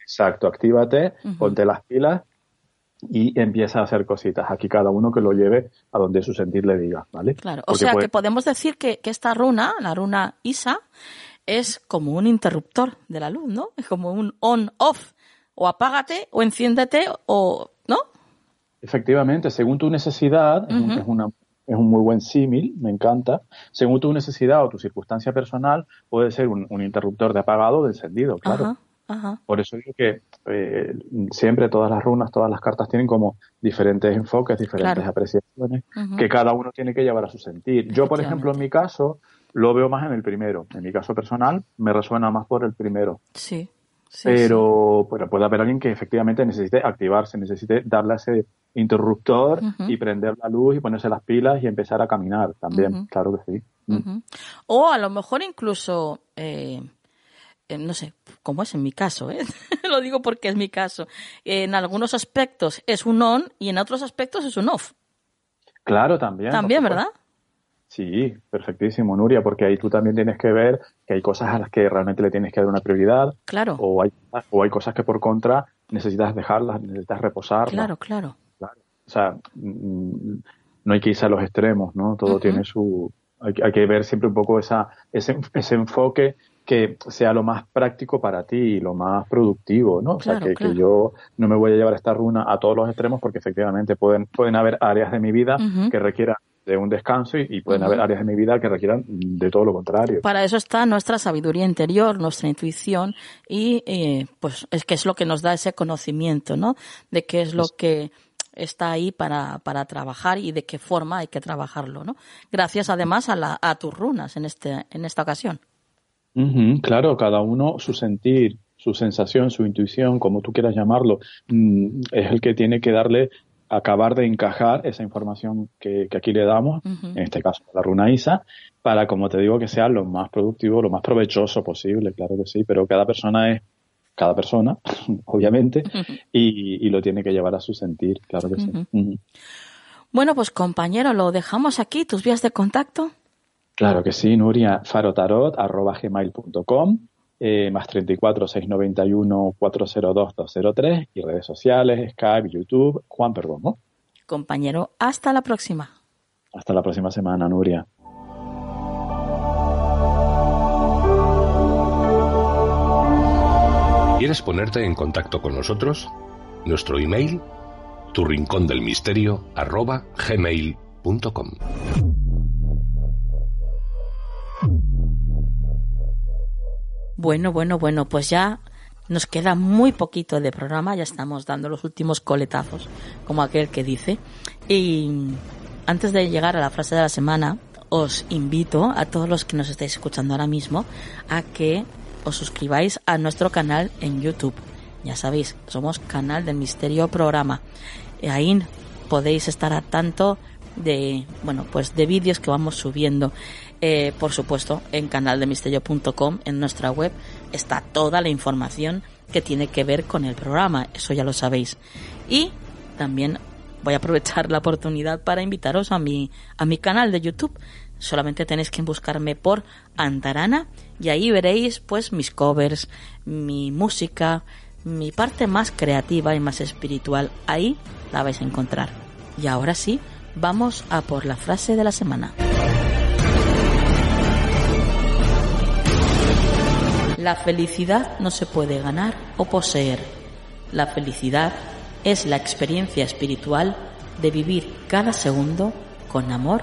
Speaker 6: Exacto, actívate, uh -huh. ponte las pilas y empieza a hacer cositas. Aquí cada uno que lo lleve a donde su sentir le diga, ¿vale?
Speaker 1: Claro, Porque o sea puede... que podemos decir que, que, esta runa, la runa Isa, es como un interruptor de la luz, ¿no? Es como un on-off. O apágate, o enciéndete, o, ¿no?
Speaker 6: Efectivamente, según tu necesidad, uh -huh. es, una, es un muy buen símil, me encanta. Según tu necesidad o tu circunstancia personal, puede ser un, un interruptor de apagado o de encendido, claro.
Speaker 1: Ajá, ajá.
Speaker 6: Por eso digo que eh, siempre todas las runas, todas las cartas tienen como diferentes enfoques, diferentes claro. apreciaciones, que cada uno tiene que llevar a su sentir. Yo, por ejemplo, en mi caso, lo veo más en el primero. En mi caso personal, me resuena más por el primero.
Speaker 1: Sí. Sí,
Speaker 6: pero, sí. pero puede haber alguien que efectivamente necesite activarse, necesite darle a ese interruptor uh -huh. y prender la luz y ponerse las pilas y empezar a caminar también, uh -huh. claro que sí.
Speaker 1: Uh -huh. O a lo mejor incluso, eh, no sé, como es en mi caso, ¿eh? lo digo porque es mi caso, en algunos aspectos es un on y en otros aspectos es un off.
Speaker 6: Claro, también.
Speaker 1: También, ¿verdad?
Speaker 6: Sí, perfectísimo, Nuria, porque ahí tú también tienes que ver que hay cosas a las que realmente le tienes que dar una prioridad.
Speaker 1: Claro.
Speaker 6: O hay, o hay cosas que por contra necesitas dejarlas, necesitas reposarlas.
Speaker 1: Claro, claro.
Speaker 6: O sea, mm, no hay que irse a los extremos, ¿no? Todo tiene su... Hay, hay, que ver siempre un poco esa, ese, ese enfoque que sea lo más práctico para ti y lo más productivo, ¿no? O sea, que, que, yo no me voy a llevar esta runa a todos los extremos porque efectivamente pueden, pueden haber áreas de mi vida que requieran de un descanso y, pueden haber áreas de mi vida que requieran de todo lo contrario.
Speaker 1: Para eso está nuestra sabiduría interior, nuestra intuición y eh, pues es que es lo que nos da ese conocimiento, ¿no? De qué es lo que está ahí para, para trabajar y de qué forma hay que trabajarlo, ¿no? Gracias además a, la, a tus runas en, este, en esta ocasión
Speaker 6: claro, cada uno su sentir, su sensación, su intuición, como tú quieras llamarlo, mm, es el que tiene que darle, acabar de encajar esa información que, aquí le damos, en este caso la runa Isa, para, como te digo, que sea lo más productivo, lo más provechoso posible, claro que sí, pero cada persona es cada persona, obviamente, y, lo tiene que llevar a su sentir, claro que sí.
Speaker 1: Bueno, pues compañero, lo dejamos aquí, tus vías de contacto.
Speaker 6: Claro que sí, Nuria, farotarot, arroba gmail.com, eh, más 34 691 402 203 y redes sociales, Skype, YouTube, Juan Perdomo.
Speaker 1: Compañero, hasta la próxima.
Speaker 6: Hasta la próxima semana, Nuria.
Speaker 2: ¿Quieres ponerte en contacto con nosotros? Nuestro email, tu.
Speaker 1: Bueno, bueno, bueno, pues ya nos queda muy poquito de programa, ya estamos dando los últimos coletazos, como aquel que dice. Y antes de llegar a la frase de la semana, os invito a todos los que nos estáis escuchando ahora mismo a que os suscribáis a nuestro canal en YouTube. Ya sabéis, somos Canal del Misterio Programa. Ahí podéis estar a tanto de, bueno, pues de vídeos que vamos subiendo. Eh, por supuesto, en canaldemisterio.com, en nuestra web, está toda la información que tiene que ver con el programa, eso ya lo sabéis. Y también voy a aprovechar la oportunidad para invitaros a mi, a mi canal de YouTube. Solamente tenéis que buscarme por Antarana y ahí veréis pues mis covers, mi música, mi parte más creativa y más espiritual. Ahí la vais a encontrar. Y ahora sí, vamos a por la frase de la semana. La felicidad no se puede ganar o poseer. La felicidad es la experiencia espiritual de vivir cada segundo con amor